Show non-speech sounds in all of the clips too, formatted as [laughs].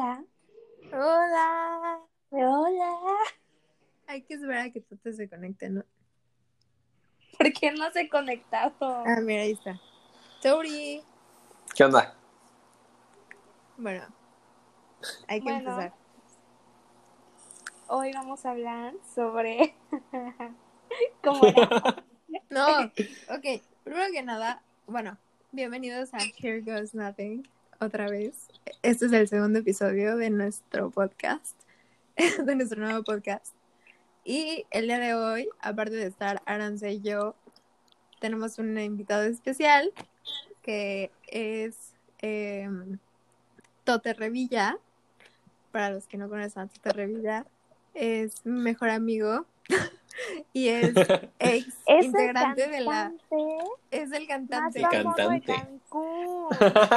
Hola. Hola. Hola. Hay que esperar a que tú te se conecte, ¿no? ¿Por qué no se ha conectado? Ah, mira, ahí está. Tori. ¿Qué onda? Bueno, hay que Bueno. empezar. Hoy vamos a hablar sobre [laughs] cómo era. [laughs] No, ok. Primero que nada, bueno, bienvenidos a Here Goes Nothing otra vez. Este es el segundo episodio de nuestro podcast, [laughs] de nuestro nuevo podcast. Y el día de hoy, aparte de estar Aranza y yo, tenemos un invitado especial que es em, Tote Revilla. Para los que no conocen a Tote Revilla, es mi mejor amigo [laughs] [laughs] y es ex [laughs] Es integrante de la es el más cantante El de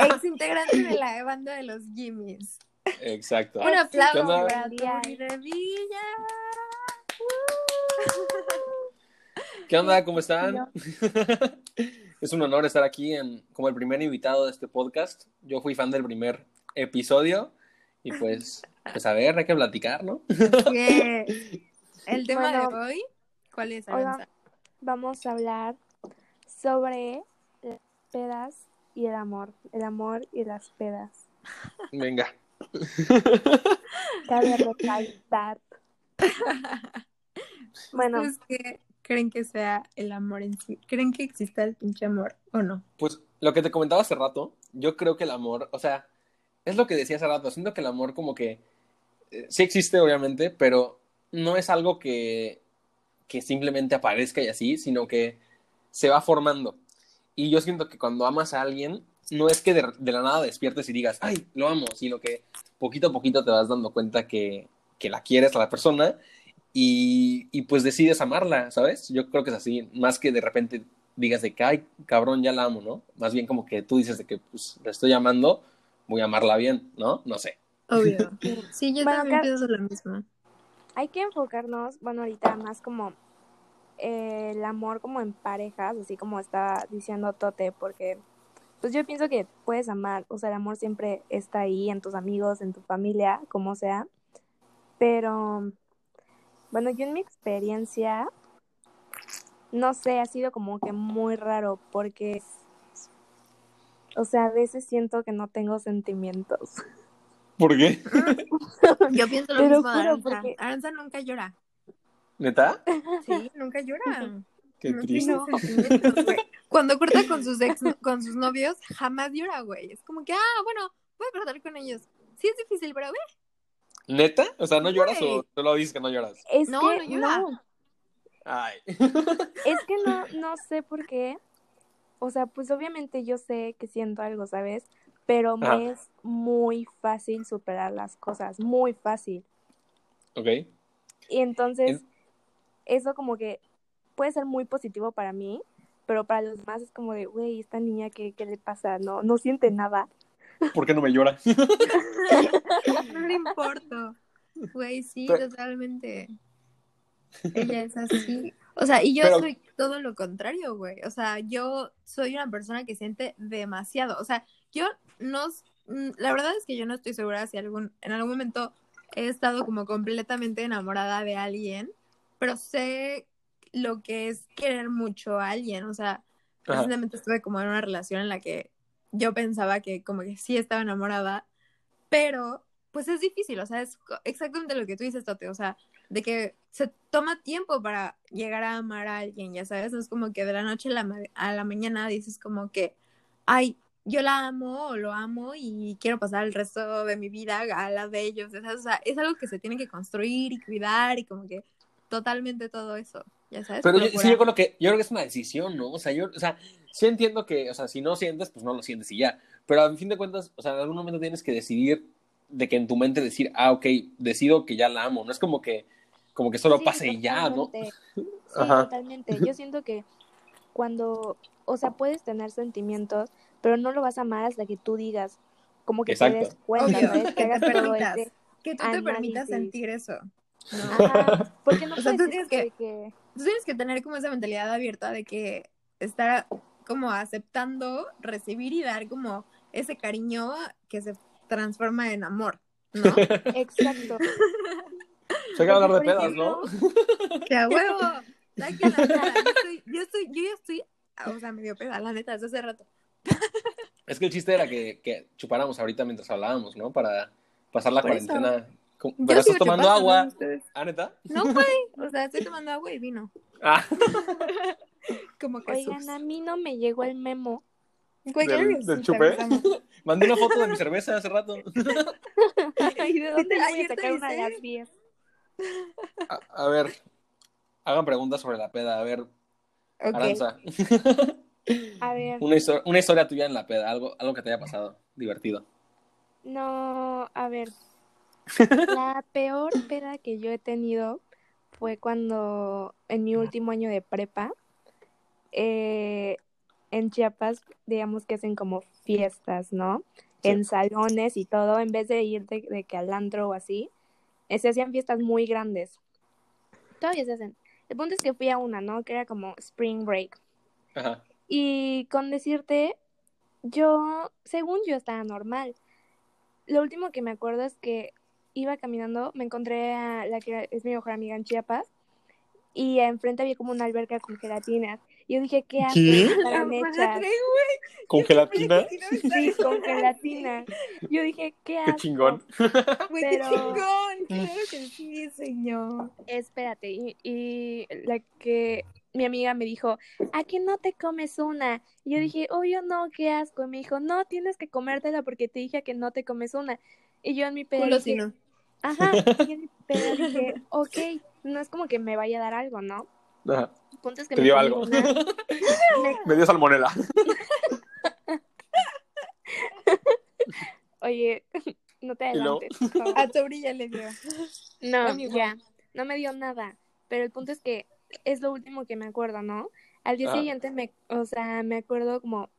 ex integrante de la banda de los Jimmys Exacto. un aplauso para Revilla [laughs] ¿Qué onda? ¿Cómo están? es un honor estar aquí en, como el primer invitado de este podcast. Yo fui fan del primer episodio y pues, pues a ver, hay que platicar, ¿no? El tema Bueno, de hoy ¿cuál es hoy? Vamos a hablar sobre las pedas y el amor. El amor y las pedas. Venga. Cabe recalcar. [laughs] Bueno, ¿Ustedes qué creen que sea el amor en sí? ¿Creen que exista el pinche amor o no? Pues lo que te comentaba hace rato, yo creo que el amor, o sea, es lo que decía hace rato, siento que el amor como que eh, sí existe obviamente, pero no es algo que, que simplemente aparezca y así, sino que se va formando. Y yo siento que cuando amas a alguien, no es que de, de la nada despiertes y digas, ay, lo amo, sino que poquito a poquito te vas dando cuenta que, que la quieres a la persona y, y pues decides amarla, ¿sabes? Yo creo que es así, más que de repente digas de que, ay, cabrón, ya la amo, ¿no? Más bien como que tú dices de que, pues, la estoy amando, voy a amarla bien, ¿no? No sé. Obvio. Sí, yo Bueno, también acá- pienso lo mismo. Hay que enfocarnos, bueno, ahorita más como eh, el amor como en parejas, así como está diciendo Tote, porque pues yo pienso que puedes amar, o sea, el amor siempre está ahí en tus amigos, en tu familia, como sea, pero bueno, yo en mi experiencia, no sé, ha sido como que muy raro, porque, o sea, a veces siento que no tengo sentimientos. [laughs] ¿Por qué? [laughs] Yo pienso lo Te lo mismo de Aranza. porque- Aranza nunca llora. ¿Neta? Sí, nunca llora. Qué No triste. güey. Cuando corta con sus ex, con sus novios, jamás llora, güey. Es como que, ah, bueno, voy a cortar con ellos. Sí es difícil, pero ve. ¿Neta? O sea, ¿no lloras Güey. o solo dices que no lloras? Es No, que no llora. no, Ay. [laughs] Es que no, no sé por qué. O sea, pues obviamente yo sé que siento algo, ¿sabes? Pero Ajá. me es muy fácil superar las cosas, muy fácil. ok. Y entonces, En- eso como que puede ser muy positivo para mí, pero para los demás es como de, güey, esta niña, ¿qué, qué le pasa? No, no siente nada. ¿Por qué no me llora? [laughs] No le importa. Güey, sí, Pero- totalmente. Ella es así. O sea, y yo Pero- soy todo lo contrario, güey. O sea, yo soy una persona que siente demasiado. O sea, yo no. mm, La verdad es que yo no estoy segura si algún, en algún momento he estado como completamente enamorada de alguien, pero sé lo que es querer mucho a alguien. O sea, Ajá. recientemente estuve como en una relación en la que yo pensaba que como que sí estaba enamorada, pero pues es difícil, o sea, es exactamente lo que tú dices, Tote, o sea, de que se toma tiempo para llegar a amar a alguien, ya sabes, no es como que de la noche a la, ma- a la mañana dices como que, ay, yo la amo o lo amo y quiero pasar el resto de mi vida a la de ellos, o sea, es algo que se tiene que construir y cuidar y como que totalmente todo eso, ya sabes. Pero yo, sí, yo creo que yo creo que es una decisión, ¿no? O sea, yo, o sea, sí entiendo que, o sea, si no sientes, pues no lo sientes y ya. Pero a fin de cuentas, o sea, en algún momento tienes que decidir de que en tu mente decir, ah, ok, decido que ya la amo. No es como que, como que solo Sí, pase y ya, ¿no? [laughs] Sí, Ajá. totalmente. Yo siento que cuando, o sea, puedes tener sentimientos, pero no lo vas a amar hasta que tú digas, como que Exacto. te des cuenta, Obvio, ¿sabes? que [laughs] Que te hagas todo permitas. ese- que tú te permitas sentir eso. ¿no? Ajá, porque no O sea, tú tienes que- que... Tú tienes que tener como esa mentalidad abierta de que estar como aceptando recibir y dar como ese cariño que se transforma en amor, ¿no? [laughs] Exacto. Se acaba de hablar de pedas, ejemplo, ¿no? ¡Que a huevo! [laughs] Saquen la cara. Yo estoy, yo estoy, yo ya estoy, o sea, medio peda, la neta, desde hace rato. Es que el chiste era que, que chupáramos ahorita mientras hablábamos, ¿no? Para pasar la Por eso. cuarentena. Pero estás tomando chupando, agua. ¿Ah, neta? No, güey, o sea, estoy [laughs] tomando agua y vino. Ah, [laughs] Como que Oigan, a mí no me llegó el memo. Güey, ¿Del- del empezamos. [laughs] mandé una foto de mi cerveza hace rato. ¿Y de dónde voy a sacar una de las 10? A, a ver, hagan preguntas sobre la peda. A ver, Ok. Aranza. A ver, Una, histo- una historia tuya en la peda, algo, algo que te haya pasado divertido. no, a ver. [laughs] La peor peda que yo he tenido fue cuando en mi último año de prepa, eh, en Chiapas, digamos que hacen como fiestas, ¿no? Sí. En salones y todo, en vez de ir de, de que al antro o así, eh, se hacían fiestas muy grandes. Todavía se hacen. El punto es que fui a una, ¿no? Que era como Spring Break. Ajá. Y con decirte, yo, según yo, estaba normal. Lo último que me acuerdo es que iba caminando, me encontré a la que es mi mejor amiga en Chiapas, y enfrente había como una alberca con gelatinas. Y yo dije, ¿qué? ¿Qué? Güey. ¿Con gelatina? Sí, con gelatina. Yo dije, ¿qué asco? Qué chingón. [laughs] Güey, qué Pero- chingón. Claro que sí, señor. Espérate, y, y la que mi amiga me dijo, ¿a que no te comes una? Y yo dije, obvio no, qué asco. Y me dijo, no, tienes que comértela porque te dije que no te comes una. Y yo en mi pedo dije, si no. ajá, [laughs] y en mi pedo dije, ok, no es como que me vaya a dar algo, ¿no? Ajá. El punto es que Te me dio algo. una, [laughs] me- Me dio salmonela. [laughs] oye, no te adelantes. A tu orilla le dio. No, A ya, no me dio nada, pero el punto es que es lo último que me acuerdo, ¿no? Al día Ah. siguiente me, o sea, me acuerdo como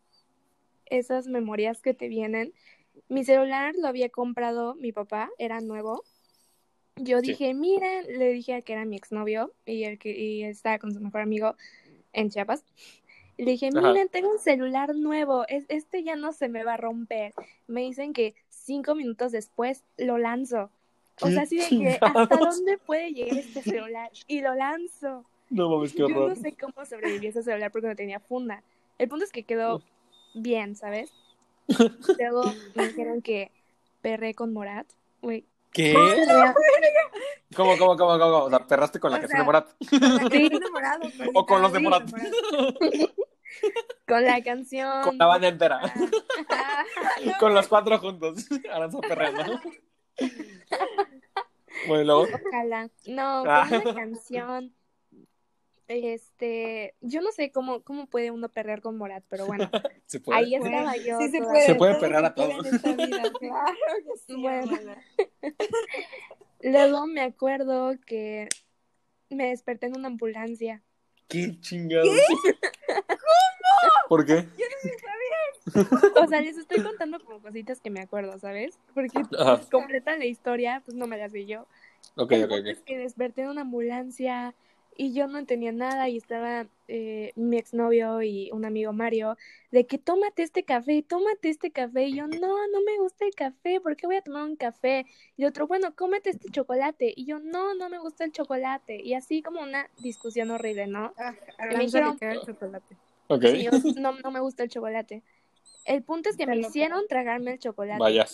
esas memorias que te vienen. Mi celular lo había comprado mi papá, era nuevo. Yo Sí. dije, miren, le dije que era mi exnovio y el que y estaba con su mejor amigo en Chiapas. Le dije, Ajá. miren, tengo un celular nuevo, es, este ya no se me va a romper. Me dicen que cinco minutos después lo lanzo. O ¿Qué sea, así de que, ¿hasta dónde puede llegar este celular? Y lo lanzo. No mames, qué [laughs] Yo horror. no sé cómo sobreviví a ese celular porque no tenía funda. El punto es que quedó bien, ¿sabes? [laughs] Luego me dijeron que perré con Morat. Güey. ¿Qué? ¿Cómo, cómo, cómo, cómo? O sea, perraste con la O canción sea, de Morat. Con la Sí. enamorado, pues, O con los de Morat. Con la canción. Con la banda entera. Ah, [laughs] Con los cuatro juntos. Aranza perreando. Bueno, luego. Ojalá. No, con Ah. una canción. Este, yo no sé cómo, cómo puede uno perrear con Morat, pero [laughs] bueno, Se puede. ahí estaba yo. Sí se puede. Se puede perrear a todos. [laughs] Claro que [laughs] sí, Bueno. Luego me acuerdo que me desperté en una ambulancia. ¿Qué chingados? ¿Por qué? O sea, les estoy contando como cositas que me acuerdo, ¿sabes? Porque completa la historia, pues no me la sé yo. Ok, El ok, ok. es que desperté en una ambulancia y yo no entendía nada y estaba eh, mi exnovio y un amigo Mario de que tómate este café, tómate este café y yo no, no me gusta el café, ¿por qué voy a tomar un café? Y otro, bueno, cómete este chocolate y yo no, no me gusta el chocolate y así como una discusión horrible, ¿no? Ah, me Aranza dijeron- el chocolate. Ok. Sí, yo no, no me gusta el chocolate. El punto es que me hicieron tragarme el chocolate. Vaya.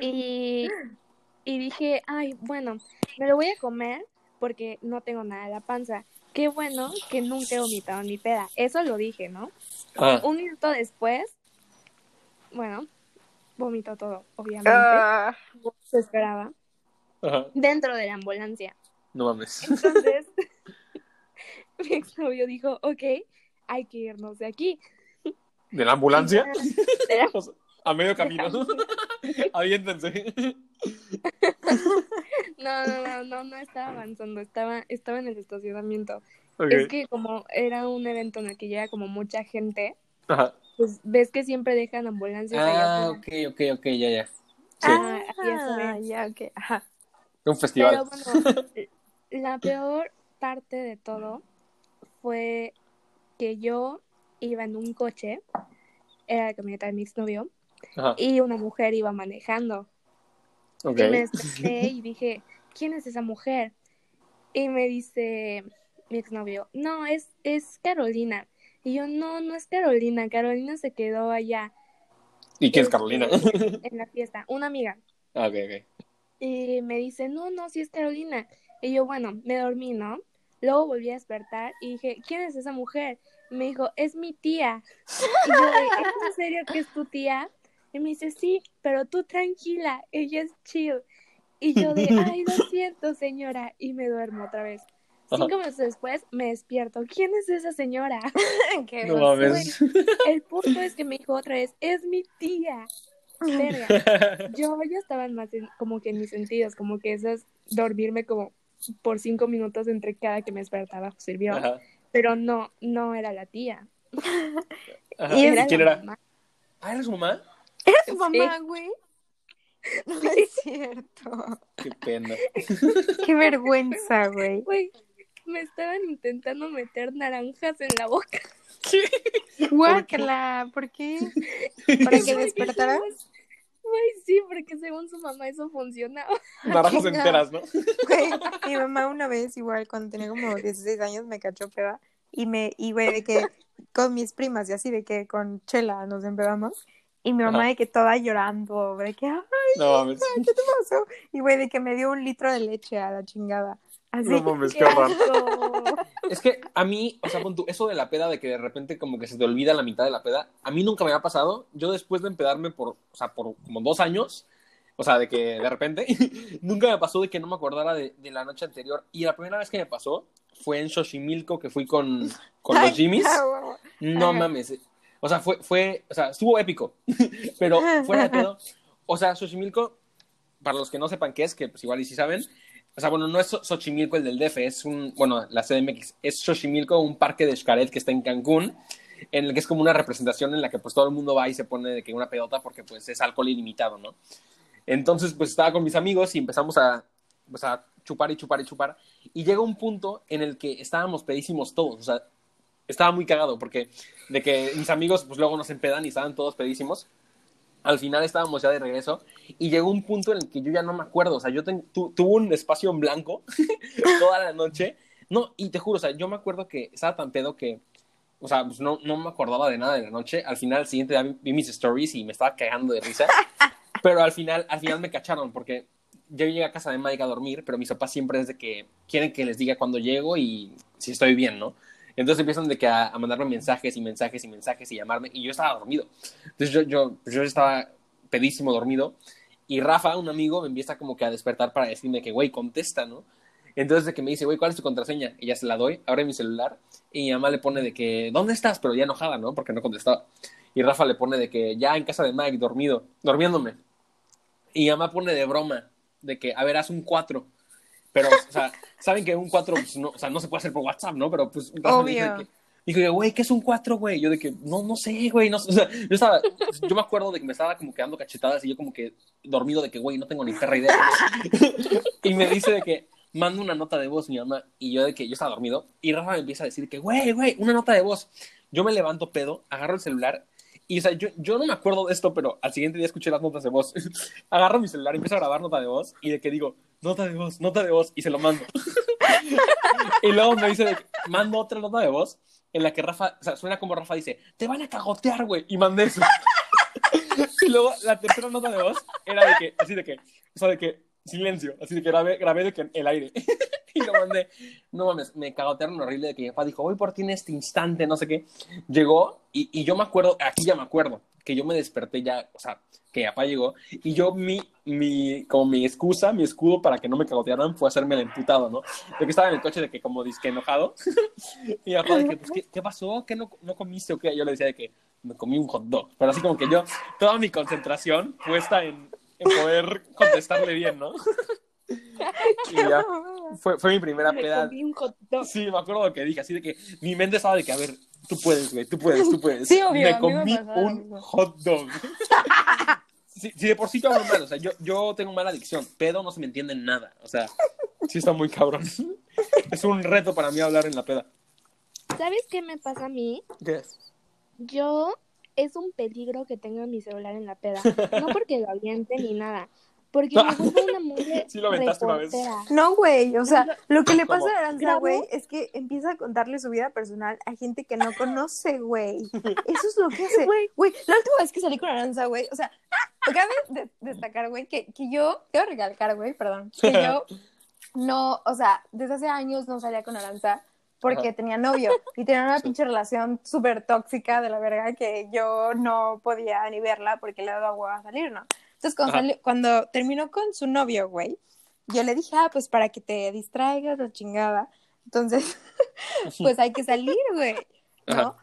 Y, y dije, ay, bueno, me lo voy a comer porque no tengo nada en la panza. Qué bueno que nunca he vomitado ni peda. Eso lo dije, ¿no? Ah, Un minuto después, bueno, vomitó todo, obviamente. Ah. Se esperaba. ajá. Dentro de la ambulancia. No mames. Entonces, [laughs] [laughs] mi exnovio dijo, ok, hay que irnos de aquí. ¿De la ambulancia? [laughs] De la- a medio camino. [laughs] Aviéntense. No, no, no, no, no estaba avanzando, estaba, estaba en el estacionamiento. Es que como era un evento en el que llega como mucha gente, Ajá. pues ves que siempre dejan ambulancias Ah, ok, ok, ok, ya, ya. Sí. Ah. Ah, ya, ok. Ajá. Un festival. Pero bueno, la peor parte de todo fue que yo iba en un coche, era la camioneta de mi exnovio, Ajá. y una mujer iba manejando. Y me desperté y dije, ¿quién es esa mujer? Y me dice mi exnovio, no, es, es Carolina. Y yo, no, no es Carolina, Carolina se quedó allá ¿Y quién es Este, Carolina? [laughs] en la fiesta, una amiga. Ah, ok, ok. Y me dice, no, no, sí es Carolina. Y yo, bueno, me dormí, ¿no? Luego volví a despertar y dije, ¿quién es esa mujer? Me dijo, es mi tía. Y yo, ¿es en serio que es tu tía? Y me dice, sí, pero tú tranquila, ella es chill. Y yo de, [laughs] ay, lo siento, señora. Y me duermo otra vez. Cinco minutos después me despierto. ¿Quién es esa señora? [laughs] Qué No mames. El punto es que me dijo otra vez, es mi tía. Verga. [laughs] Yo ya estaba más en- como que en mis sentidos, como que eso es dormirme como por cinco minutos entre cada que me despertaba sirvió, Ajá. pero no, no era la tía. Ajá. ¿Y ¿Y era quién la era? mamá. Ah, ¿era su mamá? Tu mamá, güey. [laughs] No es cierto. Qué pena. Qué vergüenza, güey. Güey, me estaban intentando meter naranjas en la boca. Guácala, ¿por qué? ¿Para que despertara? Güey, sí, porque según su mamá eso funcionaba. Naranjas Chinga. enteras, ¿no? Güey, mi mamá una vez, igual, cuando tenía como 16 años, me cachó peda. Y me, y güey, de que con mis primas y así, de que con Chela nos empedamos. Y mi mamá Ajá. de que toda llorando, de que, ay, No mames. ¿qué te pasó? Y güey, de que me dio un litro de leche a la chingada. Así. No mames, qué. [laughs] Es que a mí, o sea, pon tú, eso de la peda, de que de repente como que se te olvida la mitad de la peda, a mí nunca me ha pasado. Yo después de empedarme por, o sea, por como dos años, o sea, de que de repente, [laughs] nunca me pasó de que no me acordara de, de la noche anterior. Y la primera vez que me pasó fue en Xochimilco, que fui con, con los Jimmys. No mames. O sea, fue, fue, o sea, estuvo épico. [laughs] Pero [laughs] fuera de pedo. O sea, Xochimilco, para los que no sepan qué es, que pues igual y si saben, o sea, bueno, no es Xo- Xochimilco el del DF, es un, bueno, la CDMX, es Xochimilco, un parque de Xcaret que está en Cancún, en el que es como una representación en la que pues todo el mundo va y se pone de que una pedota porque pues es alcohol ilimitado, ¿no? Entonces, pues estaba con mis amigos y empezamos a, pues, a chupar y chupar y chupar. Y llega un punto en el que estábamos pedísimos todos, o sea, estaba muy cagado porque de que mis amigos pues luego nos empedan y estaban todos pedísimos. Al final estábamos ya de regreso y llegó un punto en el que yo ya no me acuerdo, o sea, yo ten- tu- tuve un espacio en blanco [laughs] toda la noche. No, y te juro, o sea, yo me acuerdo que estaba tan pedo que, o sea, pues no, no me acordaba de nada de la noche. Al final, el siguiente día vi, vi mis stories y me estaba cagando de risa. [laughs] Pero al final, al final me cacharon porque yo llegué a casa de Mike a dormir, pero mis papás siempre es de que quieren que les diga cuándo llego y si estoy bien, ¿no? Entonces empiezan de que a, mandarme mensajes y mensajes y mensajes y llamarme y yo estaba dormido. Entonces yo, yo, pues yo estaba pedísimo dormido y Rafa, un amigo, me empieza como que a despertar para decirme que, güey, contesta, ¿no? Entonces de que me dice, güey, ¿cuál es tu contraseña? Y ya se la doy, abre mi celular y mi mamá le pone de que, ¿dónde estás? Pero ya enojada, ¿no? Porque no contestaba. Y Rafa le pone de que, ya en casa de Mike, dormido, durmiéndome. Y mi mamá pone de broma, de que, a ver, haz un 4. Pero, o sea, saben que un 4, pues, no, o sea, no se puede hacer por WhatsApp, ¿no? Pero, pues, Obvio. que, Dijo, güey, ¿qué es un 4, güey? Yo de que, no, no sé, güey. No, sé". o sea, yo estaba, yo me acuerdo de que me estaba como quedando cachetadas y yo como que dormido de que, güey, no tengo ni perra idea. [laughs] y me dice de que mando una nota de voz mi mamá y yo de que yo estaba dormido y Rafa me empieza a decir que, güey, güey, una nota de voz. Yo me levanto pedo, agarro el celular y, o sea, yo, yo no me acuerdo de esto, pero al siguiente día escuché las notas de voz. [laughs] agarro mi celular, empiezo a grabar nota de voz y de que digo, nota de voz, nota de voz y se lo mando. y luego me dice, mando otra nota de voz en la que Rafa, o sea, suena como Rafa dice, te van a cagotear, güey, y mandé eso. y luego la tercera nota de voz era de que, así de que, o sea, de que, silencio, así de que grabé, grabé de que el aire. [laughs] y lo mandé. No mames, me cagotearon horrible de que mi papá dijo, voy por ti en este instante, no sé qué. Llegó y, y yo me acuerdo, aquí ya me acuerdo, que yo me desperté ya, o sea, que papá llegó y yo mi, mi, como mi excusa, mi escudo para que no me cagotearan fue hacerme el emputado, ¿no? De que estaba en el coche de que como disque enojado. [laughs] y papá de que, pues, ¿qué, qué pasó? ¿Qué no, no comiste o qué? Yo le decía de que me comí un hot dog. Pero así como que yo, toda mi concentración puesta en, en poder contestarle bien, ¿no? [laughs] y ya, fue, fue mi primera Me peda. comí un hot dog. Sí, me acuerdo lo que dije, así de que mi mente estaba de que, a ver, tú puedes, güey, tú puedes, tú puedes. Sí, obvio, me mí me comí un hot dog. [laughs] Si, si de por sí yo hablo mal, o sea, yo, yo tengo mala adicción, pedo no se me entiende en nada, o sea, sí está muy cabrón. Es un reto para mí hablar en la peda. ¿Sabes qué me pasa a mí? ¿Qué es? yo es un peligro que tenga mi celular en la peda. [laughs] No porque lo aviente ni nada. Porque me vuelvo una mujer [laughs] Sí lo aventaste una vez. No, güey, o sea, lo que le ¿Cómo? pasa a Aranza, güey, es que empieza a contarle su vida personal a gente que no conoce, güey. [laughs] Eso es lo que hace. Güey. La última vez que salí con Aranza, güey, o sea, cabe de- destacar, güey, que, que yo, quiero recalcar, güey, perdón, que yo no, o sea, desde hace años no salía con Aranza porque Ajá. tenía novio y tenía una Sí. pinche relación súper tóxica de la verga que yo no podía ni verla porque le daba hueva a salir, ¿no? Entonces, cuando, Ajá. salió- cuando terminó con su novio, güey, yo le dije, ah, pues para que te distraigas, la chingada. Entonces, [laughs] pues hay que salir, güey. ¿No?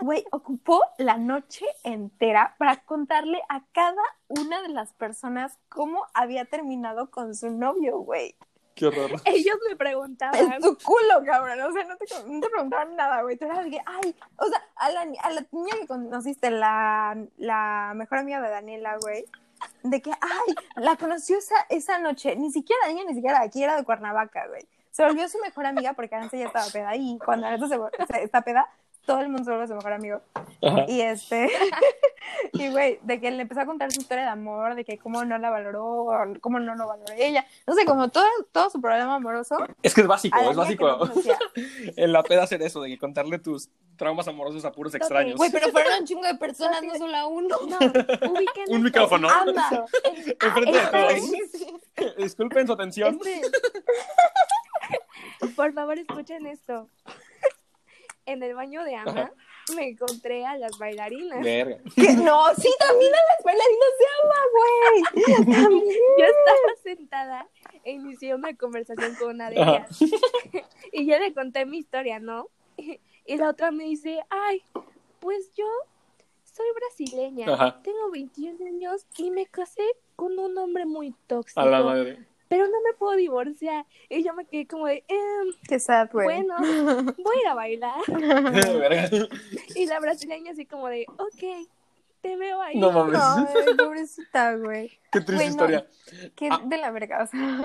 Güey, ocupó la noche entera para contarle a cada una de las personas cómo había terminado con su novio, güey. Qué horror. [laughs] Ellos me preguntaban. Es tu culo, cabrón. O sea, no te, no te preguntaban nada, güey. Tú eras de que, ay, o sea, a la, a la niña que conociste, la, la mejor amiga de Daniela, güey. De que, ay, la conoció esa, esa noche. Ni siquiera ella, ni siquiera aquí, era de Cuernavaca, güey. Se volvió su mejor amiga porque antes ella estaba peda. Y cuando vol- se- está peda, todo el mundo se vuelve su mejor amigo. Ajá. Y este, [laughs] y güey, de que le empezó a contar su historia de amor, de que cómo no la valoró, cómo no lo valoró ella. No sé, como todo, todo su problema amoroso. Es que es básico, es básico. no [laughs] en la peda hacer eso, de que contarle tus traumas amorosos a puros extraños. Güey, pero fueron un chingo de personas, no solo a uno. No, Un micrófono. Anda. Enfrente de todos. [laughs] Disculpen su atención. Este- Por favor, escuchen esto. En el baño de Ajá. me encontré a las bailarinas. Verga. ¿Qué? No, sí, también a las bailarinas se ama, güey. También. [laughs] Yo estaba sentada e inicié una conversación con una de ellas. [laughs] Y yo le conté mi historia, ¿no? [laughs] Y la otra me dice, ay, pues yo soy brasileña, Ajá. tengo 21 años y me casé con un hombre muy tóxico, A la madre. Pero no me puedo divorciar. Y yo me quedé como de, em, Qué sad, güey. bueno, [laughs] voy a ir a bailar. [laughs] Verga. Y la brasileña así como de, ok, te veo ahí. No mames. Ay, pobrecita, güey. Qué triste historia. Qué Ah. de la verga, o sea.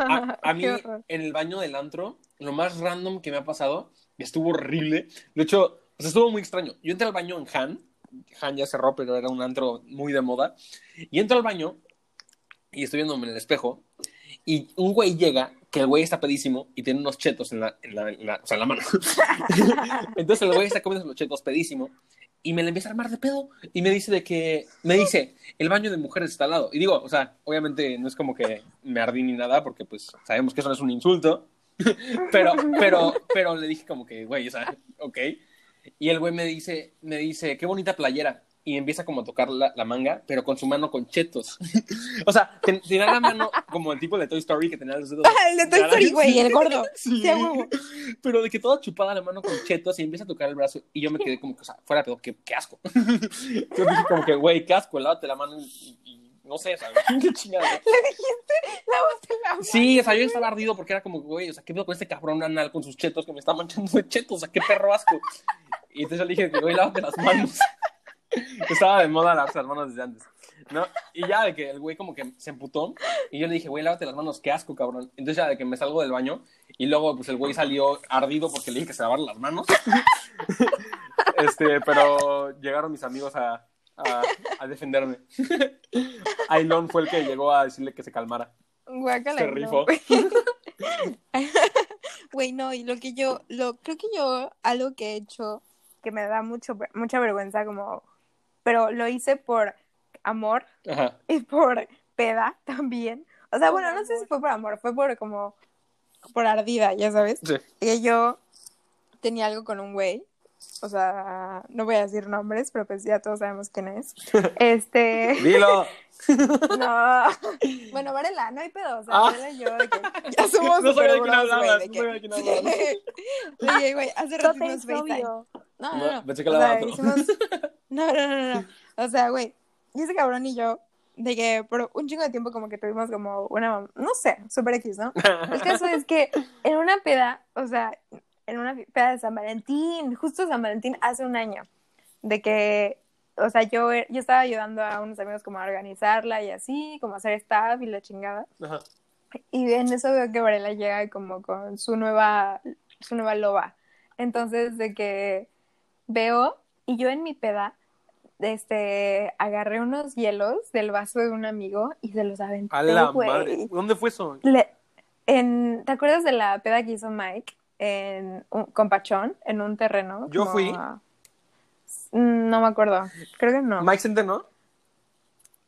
A, a [laughs] mí, en el baño del antro, lo más random que me ha pasado, y estuvo horrible. De hecho, o sea, estuvo muy extraño. Yo entré al baño en Han. Han ya cerró, pero era un antro muy de moda. Y entro al baño y estoy viéndome en el espejo. Y un güey llega, que el güey está pedísimo y tiene unos chetos en la, en la, en la- o sea, en la mano. [laughs] Entonces el güey está comiendo los chetos pedísimo y me le empieza a armar de pedo y me dice de que, me dice, el baño de mujeres está al lado. Y digo, o sea, obviamente no es como que me ardí ni nada porque pues sabemos que eso no es un insulto. [laughs] pero, pero, pero le dije como que, güey, o sea, ok. Y el güey me dice, me dice, qué bonita playera. Y empieza como a tocar la, la manga, pero con su mano con chetos. [laughs] o sea, ten- tenía la mano como el tipo de Toy Story que tenía los dedos. [laughs] El de Toy Story, güey, el gordo. [laughs] Sí. Pero de que toda chupada la mano con chetos y empieza a tocar el brazo. Y yo me quedé como que, o sea, fuera pedo, qué, qué asco. Entonces dije como que, güey, qué asco, lávate la mano y, y no sé, ¿sabes? Qué chingada. Le dijiste, lávate la mano. Sí, o sea, yo estaba ardido porque era como, güey, o sea, ¿qué pedo con este cabrón anal con sus chetos que me está manchando de chetos? O sea, qué perro asco. Y entonces yo le dije, güey, lávate las manos. Estaba de moda lavarse las manos desde antes. ¿No? Y ya de que el güey como que se emputó y yo le dije, güey, lávate las manos, qué asco, cabrón. Entonces ya de que me salgo del baño y luego pues el güey salió ardido porque le dije que se lavara las manos. [laughs] Este, pero llegaron mis amigos a, a, a defenderme. [laughs] Ailón fue el que llegó a decirle que se calmara. Guácala, Se rifó. güey. [laughs] Güey, no, y lo que yo, lo, creo que yo, algo que he hecho que me da mucho, mucha vergüenza, como, pero lo hice por amor Ajá. y por peda también. O sea, bueno, no sé si fue por amor, fue por como, por ardida, ya sabes. Sí. Que yo tenía algo con un güey. O sea, no voy a decir nombres, pero pues ya todos sabemos quién es. [laughs] Este. Dilo. [laughs] No. Bueno, Varela, no hay pedo. O sea, Ah. Varela y yo, de que ya [laughs] somos No sabía de quién hablabas, no sabía de quién hablabas. Oye, güey, hace rato nos FaceTime. No, No, no, pensé que sea, hicimos... [laughs] No, no, no, no. O sea, güey, y ese cabrón y yo, de que por un chingo de tiempo como que tuvimos como una, no sé, super X, ¿no? El caso es que en una peda, o sea, en una peda de San Valentín, justo San Valentín hace un año, de que, o sea, yo, yo estaba ayudando a unos amigos como a organizarla y así, como a hacer staff y la chingada. Ajá. Y en eso veo que Varela llega como con su nueva, su nueva loba. Entonces, de que veo, y yo en mi peda este, agarré unos hielos del vaso de un amigo y se los aventé, A la madre. ¿Dónde fue eso? Le- en, ¿Te acuerdas de la peda que hizo Mike en, un- con Pachón en un terreno? Yo Como fui. No me acuerdo. Creo que no. Mike Center, ¿no?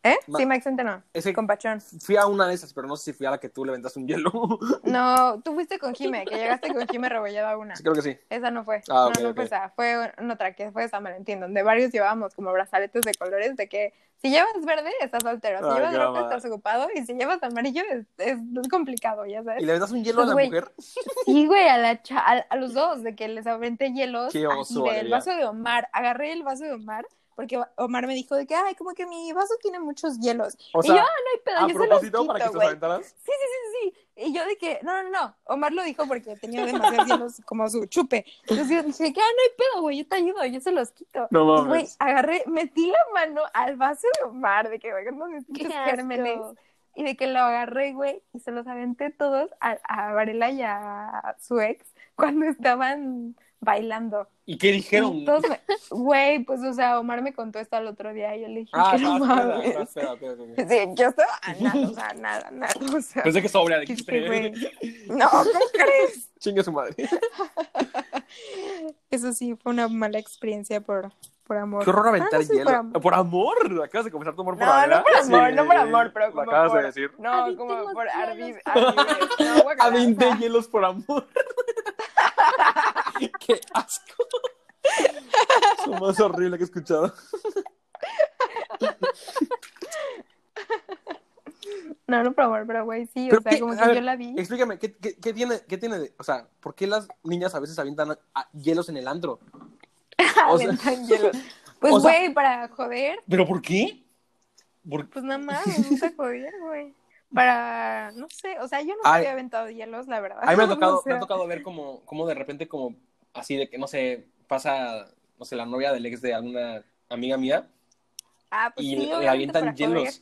¿Eh? Ma- Sí, Mike Centeno. Ese- Con Pachón. Fui a una de esas, pero no sé si fui a la que tú le aventaste un hielo. [laughs] No, tú fuiste con Jime, que llegaste con Jime rebollada una. Sí, creo que sí. Esa no fue. Ah, ok, no, no ok. fue esa. Fue otra que fue San Valentín, donde varios llevábamos como brazaletes de colores de que si llevas verde estás soltero, si Ay, llevas rojo estás ocupado y si llevas amarillo es, es complicado, ya sabes. ¿Y le aventaste un hielo a la Pues, güey, mujer? [laughs] Sí, güey, a, la cha- a, a los dos, de que les aventé hielos Qué oso, del vaso de Omar. Agarré el vaso de Omar porque Omar me dijo de que, ay, como que mi vaso tiene muchos hielos. O y yo, ah, no hay pedo, a yo se los quito, para que te aventaras. Sí, sí, sí, sí. Y yo de que, no, no, no. Omar lo dijo porque tenía demasiados hielos como su chupe. Entonces yo dije, que, ah, no hay pedo, güey, yo te ayudo, yo se los quito. No Y, mames. güey, agarré, metí la mano al vaso de Omar, de que, güey, pinches asco. gérmenes. Y de que lo agarré, güey, y se los aventé todos a, a Varela y a su ex cuando estaban bailando. ¿Y qué dijeron? Y todos me- Güey, pues, o sea, Omar me contó esto al otro día y yo le dije Ah, que no peda, mames. ok, ok, ok. Sí, yo estaba a nada, o sea, nada, nada, o sea. Pensé que que dijiste. sí, güey. No, ¿cómo crees? [laughs] Chingue su madre. Eso sí, fue una mala experiencia por, por amor. Qué horror Ah, aventar no sé, hielo. por amor. Por amor. Acabas de comenzar tu amor por No, Adela. no por amor, Sí, no por amor, pero como acabas por... de decir. No, como por. No, o Aventé sea, hielos por amor. [laughs] [laughs] Qué asco. Es lo más horrible que he escuchado. No, no por amor, pero güey, sí, Pero o sea, qué- como a que ver, yo la vi. Explícame, ¿qué, qué, qué tiene, ¿qué tiene de...? O sea, ¿por qué las niñas a veces avientan a- hielos en el antro? [laughs] O sea, [laughs] hielos. Pues, o sea- güey, para joder, ¿Pero por qué? Por- pues nada más, me gusta joder, güey. Para, no sé, o sea, yo no Ay. había aventado hielos, la verdad. A mí me ha [laughs] tocado, O sea, me ha tocado ver como, como de repente como así de que, no sé, pasa, no sé, la novia del ex de alguna amiga mía Ah, pues y sí, le avientan hielos.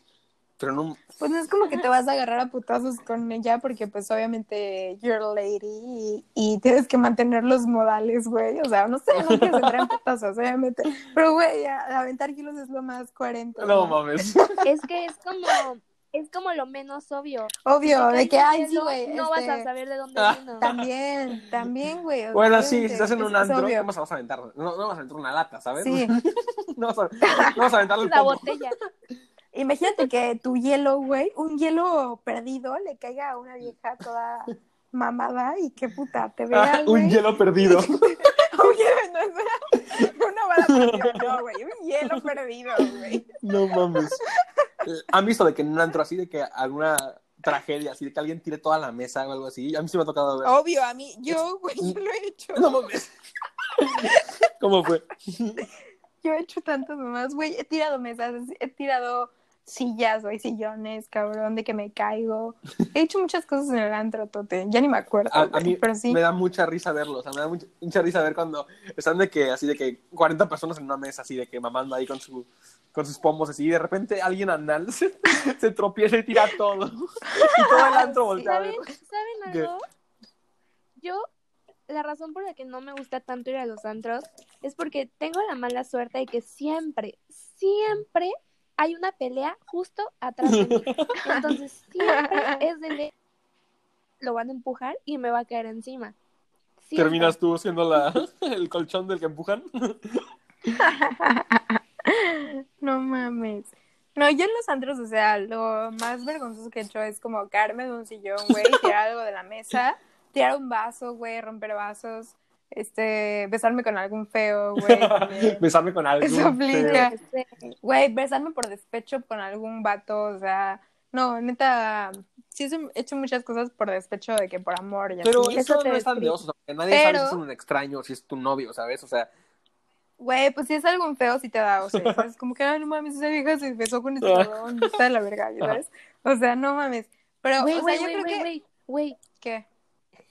Pero no... Pues no es como que te vas a agarrar a putazos con ella porque pues obviamente you're a lady y, y tienes que mantener los modales, güey. O sea, no sé, no quieres entrar en putazos, obviamente. Pero, güey, a- aventar kilos es lo más coherente. No mames. Es que es como, es como lo menos obvio. Obvio, de que, ay, sí, güey. No este, vas a saber de dónde Ah. vino. [laughs] También, también, güey. [laughs] Bueno, sí, si estás en un antro, obvio. ¿cómo se vas a aventar? No, no vas a aventar una lata, ¿sabes? Sí. [laughs] no, vas a, no vas a aventar el La pomo. botella. Imagínate que tu hielo, güey, un hielo perdido le caiga a una vieja toda mamada y qué puta te vea, Ah, un hielo perdido. Es [laughs] una, bala no, güey, un hielo perdido, güey. No mames. ¿Han visto de que en un antro así, de que alguna tragedia, así de que alguien tire toda la mesa o algo así? A mí sí me ha tocado ver. Obvio, a mí, yo, güey, yo lo he hecho. No mames. ¿Cómo fue? Yo he hecho tantas mamás, güey, he tirado mesas, he tirado sillas, güey, sillones, cabrón, de que me caigo. He hecho muchas cosas en el antro, Tote, ya ni me acuerdo, A, a güey, mí [laughs] pero sí. me da mucha risa verlo, o sea, me da mucha, mucha risa ver cuando están de que, así de que 40 personas en una mesa, así de que mamando ahí con, su, con sus pomos, así, y de repente alguien anal [laughs] se, se tropieza y tira todo. Y todo el antro [laughs] voltea. ¿Saben, ¿Saben ¿Qué? algo? Yo, la razón por la que no me gusta tanto ir a los antros es porque tengo la mala suerte de que siempre, siempre hay una pelea justo atrás de mí. [laughs] Entonces, siempre es de le- lo van a empujar y me va a caer encima. Siempre. Terminas tú siendo la, [laughs] el colchón del que empujan. [laughs] No mames. No, yo en los antros, o sea, lo más vergonzoso que he hecho es como caerme de un sillón, güey, tirar algo de la mesa, tirar un vaso, güey, romper vasos, este, besarme con algún feo, güey. [laughs] Besarme con algo. Eso aplica. Este, Güey, besarme por despecho con algún vato, o sea, no, neta, sí he hecho muchas cosas por despecho de que por amor y Pero eso no es tan de oso, porque nadie sabe si es un extraño, si es tu novio, ¿sabes? O sea, Güey, pues si es algo feo, sí te da, o sea, es como que, ay, no mames, esa vieja se besó con este cabrón, está de la verga, ¿ya ¿sabes? O sea, no mames. Pero, Güey, o sea, yo creo que... güey. ¿Qué?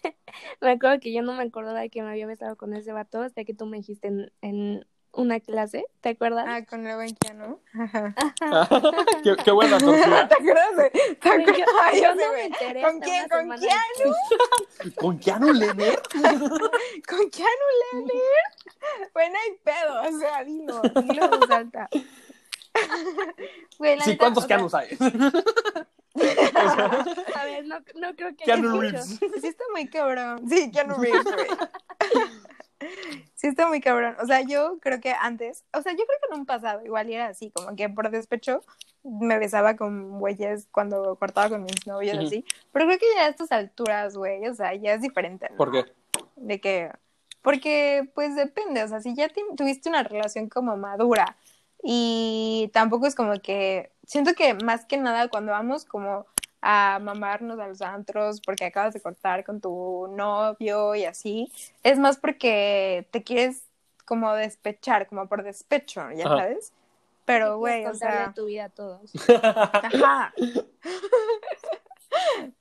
[laughs] Me acuerdo que yo no me acordaba de que me había besado con ese vato hasta que tú me dijiste en, en una clase, ¿te acuerdas? Ah, con el buen Keanu. Ajá. [laughs] qué, qué buena [laughs] tortura. ¿Te acuerdas de- te Güey, yo- acuerdas? Ay, yo ya no sé, me güey. enteré ¿Con quién? ¿Con Keanu? ¿Con Keanu? ¿Con Keanu Leonard? Bueno, hay pedo, o sea, dilo, dilo en voz alta. Güey, la Sí, ¿cuántos Keanus hay? [laughs] Ver, no, no creo que Keanu haya Reeves. Sí está muy cabrón. Sí, Keanu [laughs] Reeves, güey. Sí está muy cabrón. O sea, yo creo que antes, o sea, yo creo que en un pasado igual era así, como que por despecho me besaba con güeyes cuando cortaba con mis novios Ujú. así. Pero creo que ya a estas alturas, güey, o sea, ya es diferente, ¿no? ¿Por qué? De que, porque pues depende, o sea, si ya tuviste una relación como madura y tampoco es como que, siento que más que nada cuando vamos como a mamarnos a los antros porque acabas de cortar con tu novio y así, es más porque te quieres como despechar, como por despecho, ya Ajá. sabes. Pero, güey, o sea, tu vida a todos. [laughs] ajá. [laughs]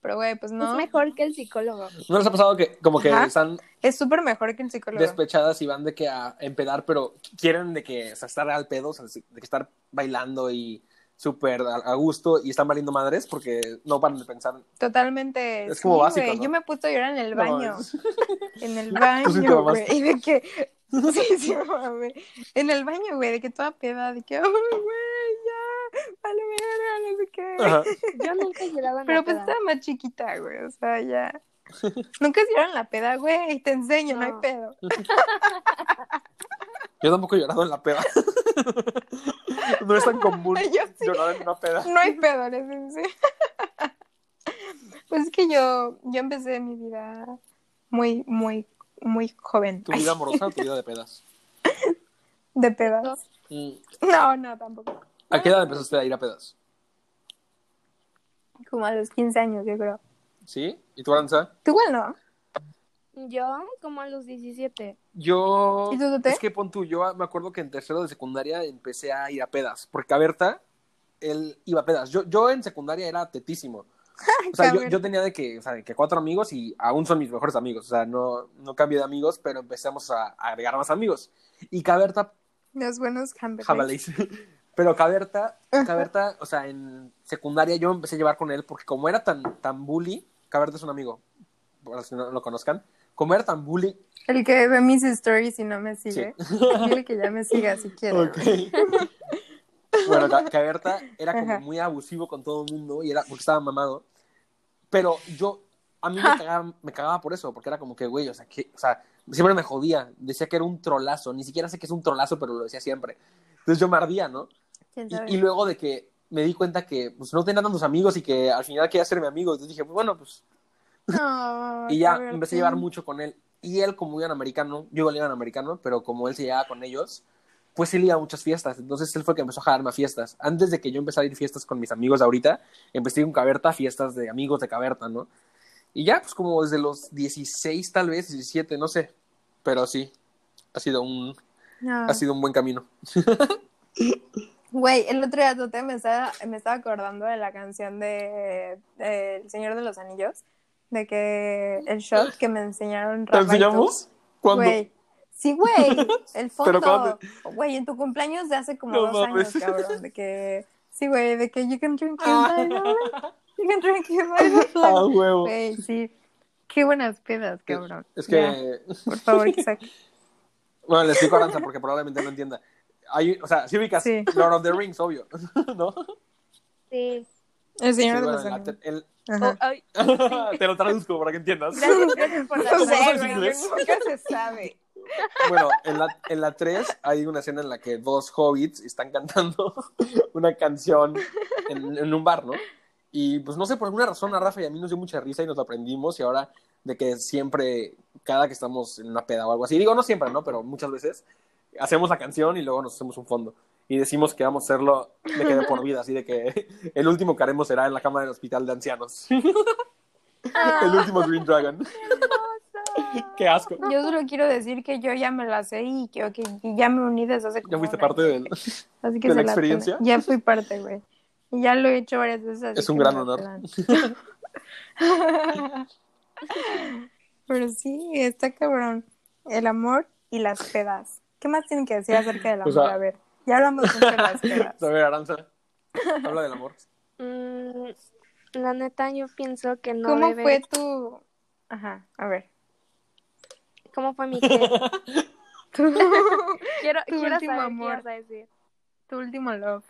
Pero, güey, pues no, Es mejor que el psicólogo. ¿No les ha pasado que como que Ajá. están es súper mejor que el psicólogo. despechadas y van de que a empedar, pero quieren de que o sea, estar al pedo, o sea, de que estar bailando y súper a, gusto y están valiendo madres porque no paran de pensar. Totalmente. Es como sí, básico. Yo me he puesto a llorar en el baño. [laughs] en el sí baño, güey. Y de que. [laughs] Sí, sí, me mamé. En el baño, güey, de que toda peda, de que, oh, güey, ya, [laughs] vale, verga, no sé qué. Ajá. [laughs] Yo nunca he llorado en Pero la pues peda. estaba más chiquita, güey, o sea, ya. [laughs] Nunca en la peda, güey, te enseño, no, hay pedo. Yo tampoco he llorado en la peda. no es tan común Yo sí. llorar en una peda. No hay pedo, les enseño. Pues es que yo, yo empecé mi vida muy, muy, muy joven. ¿Tu vida amorosa o tu vida de pedas? De pedas. Mm. No, no, tampoco. ¿A qué edad empezaste a ir a pedas? Como a los 15 años, yo creo. ¿Sí? ¿Y tú, Aranza? Tú igual, ¿no? Yo, como a los 17. Yo. ¿Y tú, Tute? Es que pon tú, yo me acuerdo que en tercero de secundaria empecé a ir a pedas. Porque a Berta, él iba a pedas. Yo, yo en secundaria era tetísimo. O sea, yo, yo tenía de que, o sea, de que cuatro amigos y aún son mis mejores amigos. O sea, no, no cambié de amigos, pero empezamos a, a agregar más amigos. Y Caberta, Los buenos hamburgues. Pero Caberta, Caberta, o sea, en secundaria yo me empecé a llevar con él porque como era tan, tan bully, Caberta es un amigo, para los que no lo conozcan, como era tan bully, El que ve mis stories y no me sigue. [laughs] Dile que ya me siga si quiere. [laughs] Bueno, Ca- Caberta era como Ajá. muy abusivo con todo el mundo y era porque estaba mamado. Pero yo, a mí me cagaba, me cagaba por eso, porque era como que, güey, o sea, que, o sea, siempre me jodía. Decía que era un trolazo, ni siquiera sé que es un trolazo, pero lo decía siempre. Entonces yo me ardía, ¿no? ¿Quién Y, y luego de que me di cuenta que pues, no tenía tantos amigos y que al final quería ser mi amigo. Entonces dije, pues, bueno, pues. No, [laughs] Y ya empecé a llevar mucho con él. Y él, como iban americano, yo igual iba americano, pero como él se llevaba con ellos, pues él iba a muchas fiestas. Entonces él fue el que empezó a jalarme a fiestas. Antes de que yo empezara a ir a fiestas con mis amigos de ahorita, empecé con Caberta fiestas de amigos de Caberta, ¿no? Y ya, pues como desde los 16, tal vez, 17, no sé. Pero sí, ha sido un, No. ha sido un buen camino. [laughs] Güey, el otro día Tote me estaba, me estaba acordando de la canción de, de El Señor de los Anillos. De que el shot que me enseñaron ¿Te Rafa enseñamos? ¿Cuándo? Güey. Sí, güey. [laughs] El ¿Pero fondo. Güey, en tu cumpleaños de hace como No dos mames. años, cabrón. De que. Sí, güey, de que you can drink it Ah. by the You can drink it [laughs] by the Ah, huevo. Güey, sí. Qué buenas pedas, cabrón. Es Ya, que, por favor, saque. [laughs] bueno, le explico a Aranza porque probablemente no entienda. Hay, o sea, si ubicas Sí. Lord of the Rings, obvio, [laughs] ¿no? Sí. El Sí, Señor de bueno, los la Anillos. el-. Oh, [laughs] Te lo traduzco para que entiendas. gracias, gracias por la nunca se sabe. Bueno, en la, en la 3 hay una escena en la que dos hobbits están cantando [laughs] una canción en, en un bar, ¿no? Y pues no sé, por alguna razón a Rafa y a mí nos dio mucha risa y nos lo aprendimos y ahora de que siempre, cada que estamos en una peda o algo así, digo no siempre, ¿no? Pero muchas veces hacemos la canción y luego nos hacemos un fondo y decimos que vamos a hacerlo de que de por vida, así de que [laughs] el último que haremos será en la cama del hospital de ancianos. [laughs] el último Green Dragon. [laughs] Qué asco. Yo solo quiero decir que yo ya me la sé y que, ya me uní desde hace como ¿Ya fuiste parte año. del...? Así que de la experiencia? Ya fui parte, güey. Y ya lo he hecho varias veces. así Es un gran honor. Pero sí, está cabrón. El amor y las pedas. ¿Qué más tienen que decir acerca del amor? O sea- a ver, ya hablamos mucho de las [laughs] pedas. A ver, Aranza, habla del amor. Mm, la neta, yo pienso que no ¿Cómo debe- fue tu...? Ajá, a ver. ¿Cómo fue mi qué? [laughs] Tu, Quiero, Tu quiero último saber amor. qué ibas a decir. tu último love.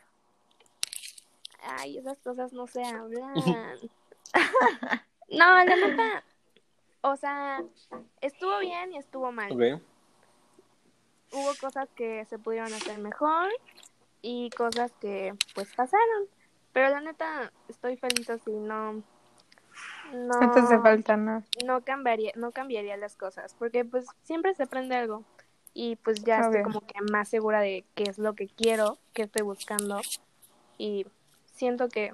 Ay, esas cosas no se hablan. [laughs] no, la neta. O sea, estuvo bien y estuvo mal. Ok. Hubo cosas que se pudieron hacer mejor y cosas que pues pasaron. Pero la neta, estoy feliz así, no. No, No te hace falta nada. no cambiaría, no cambiaría las cosas, porque pues siempre se aprende algo. Y pues ya estoy como que más segura de qué es lo que quiero, qué estoy buscando. Y siento que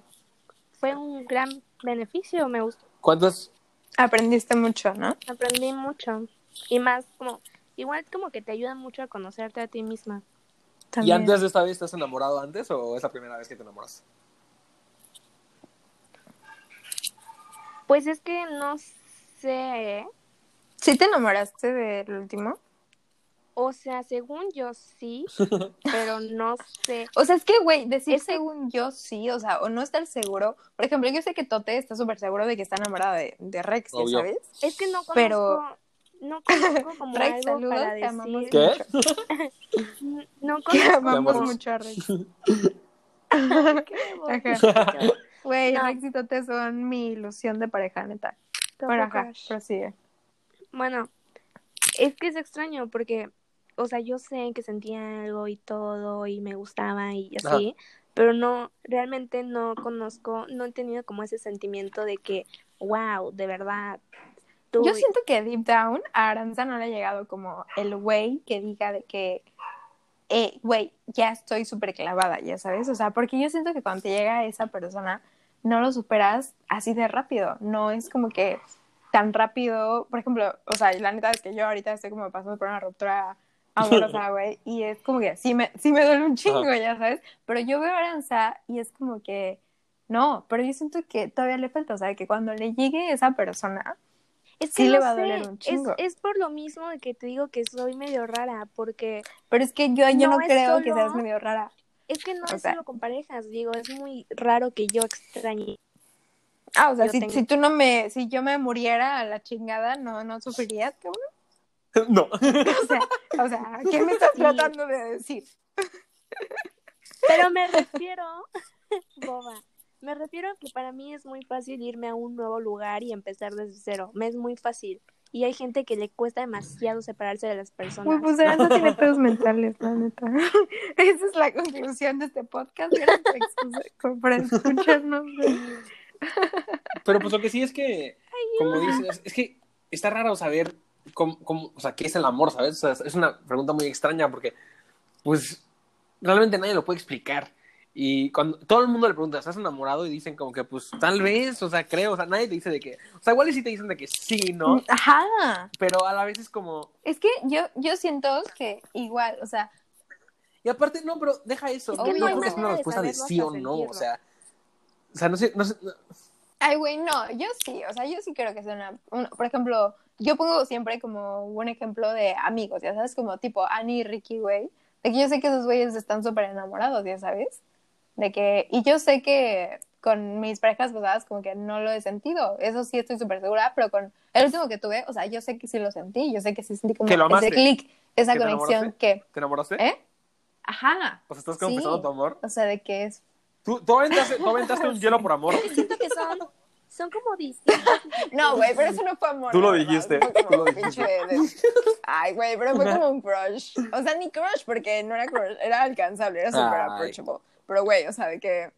fue un gran beneficio, me gustó. ¿Cuántos? Aprendiste mucho, ¿no? Aprendí mucho. Y más como, igual como que te ayuda mucho a conocerte a ti misma. ¿Y También. antes de esta vez estás enamorado antes o es la primera vez que te enamoras? Pues es que no sé, ¿Sí te enamoraste del último? o sea, según yo sí, [laughs] pero no sé. O sea, es que, güey, decir Es según yo sí, o sea, o no estar seguro. Por ejemplo, yo sé que Tote está súper seguro de que está enamorada de, de Rex, sabes. Es que no conozco, Pero- no conozco [laughs] como Rex, algo saludos, para te amamos decir. ¿Qué? [laughs] No Que conozco amamos amamos. mucho a Rex. [laughs] Güey, No. Rex y Tote son mi ilusión de pareja, neta. Bueno, ajá, prosigue. Bueno, es que es extraño porque, o sea, yo sé que sentía algo y todo y me gustaba y así, pero no, realmente no conozco, no he tenido como ese sentimiento de que, wow, de verdad. Tú, Yo siento que deep down a Aranza no le ha llegado como el güey que diga de que, eh, güey, ya estoy súper clavada, ya sabes. O sea, porque yo siento que cuando te llega esa persona, no lo superas así de rápido. No es como que tan rápido. Por ejemplo, o sea, la neta es que yo ahorita estoy como pasando por una ruptura [laughs] amorosa, güey, y es como que sí me, sí me duele un chingo, Ajá. ya sabes. Pero yo veo a Aranza y es como que, no, pero yo siento que todavía le falta, o sea, que cuando le llegue esa persona, es sí le va a doler un es, chingo. es por lo mismo de que te digo que soy medio rara, porque Pero es que yo, yo no, No es creo que seas medio rara. es que no O es sea- solo con parejas, digo, es muy raro que yo extrañe. Ah, o sea, si, tengo- si tú no me, si yo me muriera a la chingada, no, no sufrirías, cabrón. [laughs] No. [laughs] O sea, o sea, ¿qué me estás Sí. tratando de decir? Pero me refiero, [laughs] boba, me refiero a que para mí es muy fácil irme a un nuevo lugar y empezar desde cero. Me es muy fácil. Y hay gente que le cuesta demasiado separarse de las personas. Uy, pues Aranza [laughs] tiene pedos mentales, la neta. [laughs] Esa es la conclusión de este podcast. Gracias por escucharnos. [laughs] Pero pues lo que sí es que, como dices, es que está raro saber cómo, cómo, o sea, qué es el amor, ¿sabes? O sea, es una pregunta muy extraña porque, pues, realmente nadie lo puede explicar. Y cuando todo el mundo le pregunta, ¿estás enamorado? Y dicen como que, pues, tal vez, o sea, creo, o sea, nadie te dice de que, o sea, igual sí te dicen de que sí, ¿no? Ajá. Pero a la vez es como, Es que yo, yo siento que igual, o sea, y aparte, no, pero deja eso, Es que no no hay creo que sea una de respuesta de sí o no, o sea, o sea, no sé, no sé, no- Ay, güey, no, yo sí, o sea, yo sí creo que es una, un- por ejemplo, yo pongo siempre como un ejemplo de amigos, ya sabes, como tipo Annie y Ricky, güey, de que yo sé que esos güeyes están súper enamorados, ya sabes, de que, y yo sé que con mis parejas pasadas como que no lo he sentido, eso sí estoy súper segura, pero con el último que tuve, o sea, yo sé que sí lo sentí, yo sé que sí sentí como ¿Que lo ese clic, esa ¿Que te conexión que, ¿te enamoraste? ¿eh? Ajá, O sea, estás confesando Sí. tu amor. o sea, de que es Tú, tú, aventaste, tú aventaste un hielo por amor. Siento que son, son como distintos. [laughs] No, güey, pero eso no fue amor. Tú lo verdad, dijiste, fue como tú lo dijiste. de- Ay, güey, pero fue como un crush. O sea, ni crush, porque no era crush, era alcanzable, era súper approachable. Pero, güey, o sea, de que.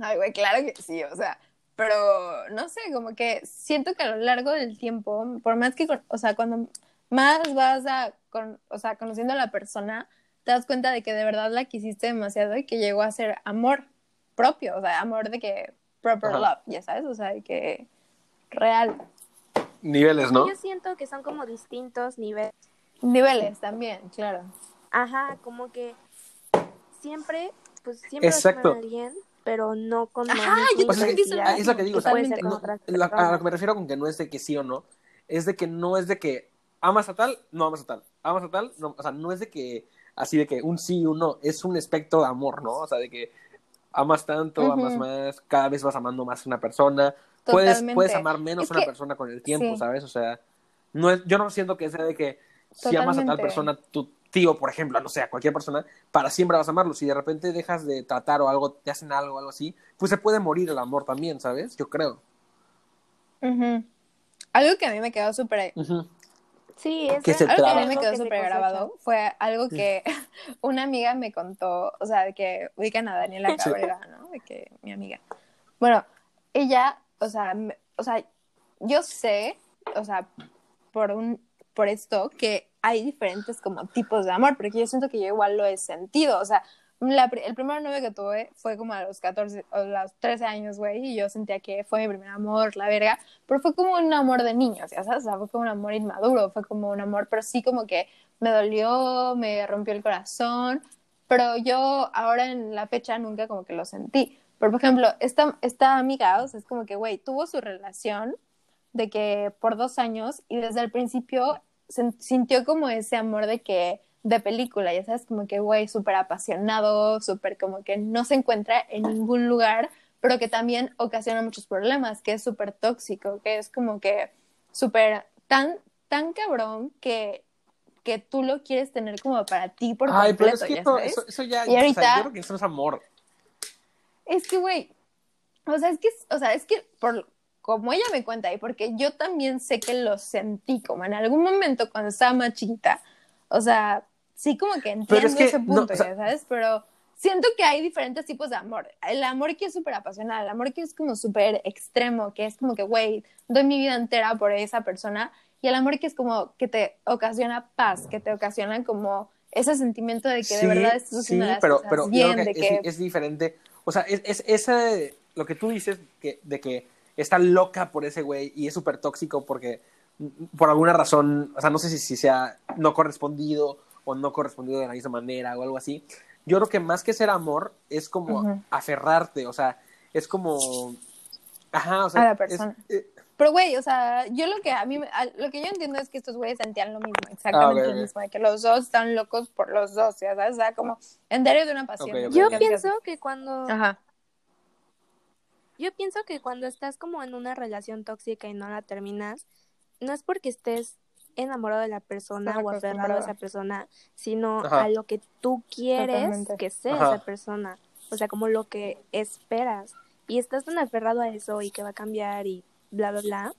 Ay, güey, claro que sí, o sea. Pero, no sé, como que siento que a lo largo del tiempo, por más que, o sea, cuando más vas a, con, o sea, conociendo a la persona, te das cuenta de que de verdad la quisiste demasiado y que llegó a ser amor propio, o sea, amor de que proper Ajá. love, ya sabes, o sea, de que real. Niveles, ¿no? Yo siento que son como distintos niveles. Niveles también, claro. Ajá, como que siempre, pues siempre Exacto. a alguien, pero no con Ajá, yo Pues es, que, es lo que digo, o sea, puede ser con no- otras la- a lo que me refiero con que no es de que sí o no, es de que no es de que amas a tal, no amas a tal, amas a tal, no, o sea, no es de que, así de que un sí y un no, es un espectro de amor, ¿no? O sea, de que amas tanto, amas más, cada vez vas amando más a una persona, puedes, Totalmente. puedes amar menos Es a una que- persona con el tiempo, sí. ¿sabes? O sea, no es, yo no siento que sea de que si amas a tal persona, tu tío, por ejemplo, no sé, a cualquier persona, para siempre vas a amarlo. Si de repente dejas de tratar o algo, te hacen algo o algo así, pues se puede morir el amor también, ¿sabes? Yo creo. Algo que a mí me quedó súper. Sí, eso ¿Qué se es Algo que a mí me quedó que se súper grabado fue algo que [laughs] una amiga me contó, o sea, de que ubican a Daniela. Cabrera, ¿no? De que mi amiga. Bueno, ella, o sea, me- o sea, yo sé, o sea, por un, por esto, que hay diferentes como tipos de amor, porque yo siento que yo igual lo he sentido, o sea, la el primer novio que tuve fue como a los 14 o los 13 años, güey, y yo sentía que fue mi primer amor, la verga, pero fue como un amor de niños, ya sabes, o sea, fue como un amor inmaduro, fue como un amor, pero sí como que me dolió, me rompió el corazón, pero yo ahora en la fecha nunca como que lo sentí. Pero, por ejemplo, esta, esta amiga, o sea, es como que, güey, tuvo su relación de que por dos años y desde el principio sintió como ese amor de que de película, ya sabes, como que, güey, súper apasionado, súper como que no se encuentra en ningún lugar, pero que también ocasiona muchos problemas, que es súper tóxico, que es como que súper tan, tan cabrón que, que tú lo quieres tener como para ti por Ay, pero completo, es que ya eso, sabes. eso, eso ya, Y o sea, ahorita- yo creo que eso es amor. Es que, güey, o sea, es que, o sea, es que por como ella me cuenta y porque yo también sé que lo sentí como en algún momento cuando estaba más chiquita, o sea, sí como que entiendo es que, ese no, punto, o sea- ya sabes, pero siento que hay diferentes tipos de amor. El amor que es súper apasionado, el amor que es como súper extremo, que es como que, güey, doy mi vida entera por esa persona, y el amor que es como que te ocasiona paz, que te ocasiona como ese sentimiento de que de Sí, verdad estás sí, haciendo las pero, cosas pero yo bien, creo de que que... es, es diferente. O sea, es, es ese, lo que tú dices que, de que está loca por ese güey y es súper tóxico porque por alguna razón, o sea, no sé si, si sea no correspondido o no correspondido de la misma manera o algo así. Yo creo que más que ser amor es como Ujú. aferrarte, o sea, es como... Ajá, o sea... A la es- persona. eh, Pero, güey, o sea, yo lo que a mí, lo que yo entiendo es que estos güeyes sentían lo mismo, exactamente Ah, ok, lo mismo, de que los dos están locos por los dos, ya sabes, o sea, como en diario de una pasión. Ok, ok, Yo pienso que cuando Ajá. Yo pienso que cuando estás como en una relación tóxica y no la terminas, no es porque estés enamorado de la persona o aferrado a esa persona, sino Ajá. a lo que tú quieres Totalmente. que sea Ajá. esa persona, o sea, como lo que esperas. Y estás tan aferrado a eso y que va a cambiar y bla, bla, bla,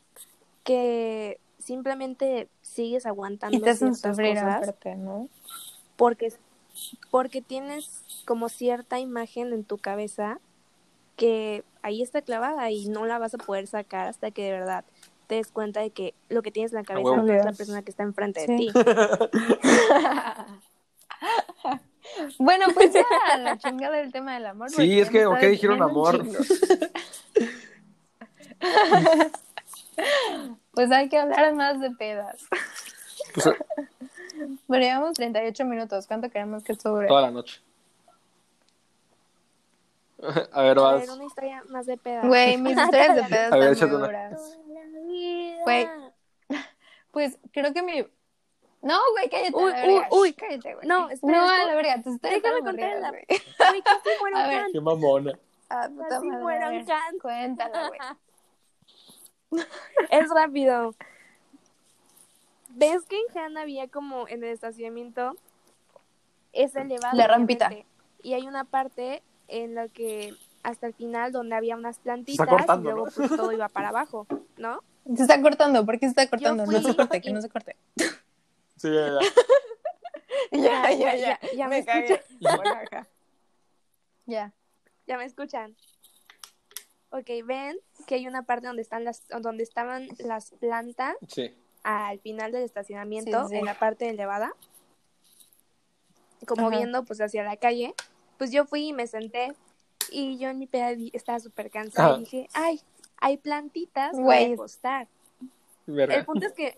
que simplemente sigues aguantando Y te hacen ciertas sufrir cosas aparte, ¿no? porque, porque tienes como cierta imagen en tu cabeza que ahí está clavada y no la vas a poder sacar hasta que de verdad te des cuenta de que lo que tienes en la cabeza no es la persona que está enfrente Sí. de ti. [laughs] bueno, pues ya, la chingada del tema del amor. Sí, es que, me ¿o está qué dijeron amor? [laughs] pues hay que hablar más de pedas. pues, Bueno, llevamos 38 minutos. ¿Cuánto queremos que esto dure? toda la noche. [laughs] A ver, A vas. ver, una historia más de peda. Güey, [laughs] mis historias de pedas A ver, están muy una. duras. Güey. [laughs] Pues creo que mi. No, güey, cállate. Uy, a la uy, uy. Cállate, güey. No, espera, No, a la verga, tus historias Déjame contar la- güey. Casi A. Qué mamona. Ah, puta Casi madre, a Can. Cuéntala, güey. Es rápido. ¿Ves que en Han había como en el estacionamiento es elevado? La rampita. Y hay una parte en la que hasta el final donde había unas plantitas cortando, y luego ¿no? pues todo iba para abajo, ¿no? Se está cortando, ¿por qué se está cortando? fui No se corte, que no se corte. Sí, ya, ya. [laughs] Ya, ya, ya, ya me cagué. [laughs] Bueno, ajá. Ya. ¿Ya me escuchan? Ok, ven que hay una parte donde están las donde estaban las plantas Sí. al final del estacionamiento, Sí, sí, sí. en la parte elevada, como Ajá. viendo pues hacia la calle, pues yo fui y me senté y yo en mi peda estaba súper cansada Ajá. y dije, ay, hay plantitas para Güey. acostar. El punto es que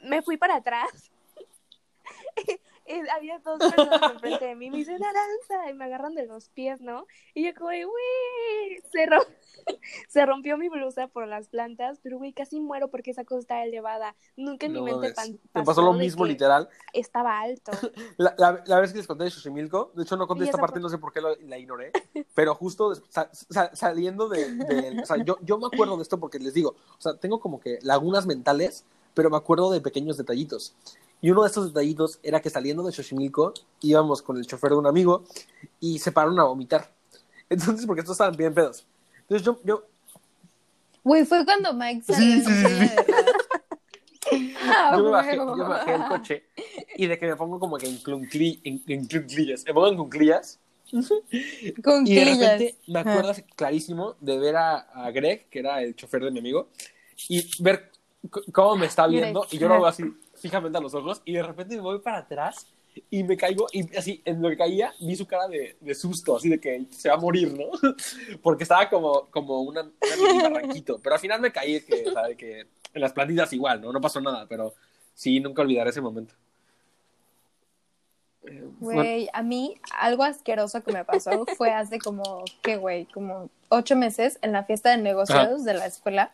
me fui para atrás había dos personas enfrente de mí, me dicen Aranza y me agarran de los pies, ¿no? Y yo como, güey, se, [laughs] Se rompió mi blusa por las plantas, pero güey, casi muero porque esa cosa está elevada. Nunca en No mi mente mames. pan- Me pasó lo de mismo, literal. Estaba alto. [laughs] La, la, la vez que les conté de Xochimilco, de hecho no conté esta parte, fue- no sé por qué lo- la ignoré, pero justo des- sa- sa- saliendo de, de- o sea, yo, yo me acuerdo de esto porque les digo, o sea, tengo como que lagunas mentales, pero me acuerdo de pequeños detallitos. Y uno de estos detallitos era que saliendo de Xochimilco íbamos con el chofer de un amigo y se pararon a vomitar. Entonces, porque estos estaban bien pedos. Entonces yo, yo Güey, fue cuando Mike Sí, salió sí, sí, ruedas. [laughs] Ah, yo me bajé, huevo. yo me bajé del coche y de que me pongo como que en, cluncli- en, en clunclillas, me pongo en cunclillas Con Y de repente me acuerdo clarísimo de ver a, a Greg, que era el chofer de mi amigo, y ver cómo me está viendo, y yo lo veo así fijamente a los ojos, y de repente me voy para atrás y me caigo, y así, en lo que caía, vi su cara de, de susto, así de que se va a morir, ¿no? [laughs] Porque estaba como, como una, una barranquito, pero al final me caí, que, de que en las plantillas igual, ¿no? No pasó nada, pero sí, nunca olvidaré ese momento. Güey, a mí algo asqueroso que me pasó fue hace como, ¿qué güey? Como ocho meses en la fiesta de negocios de la escuela.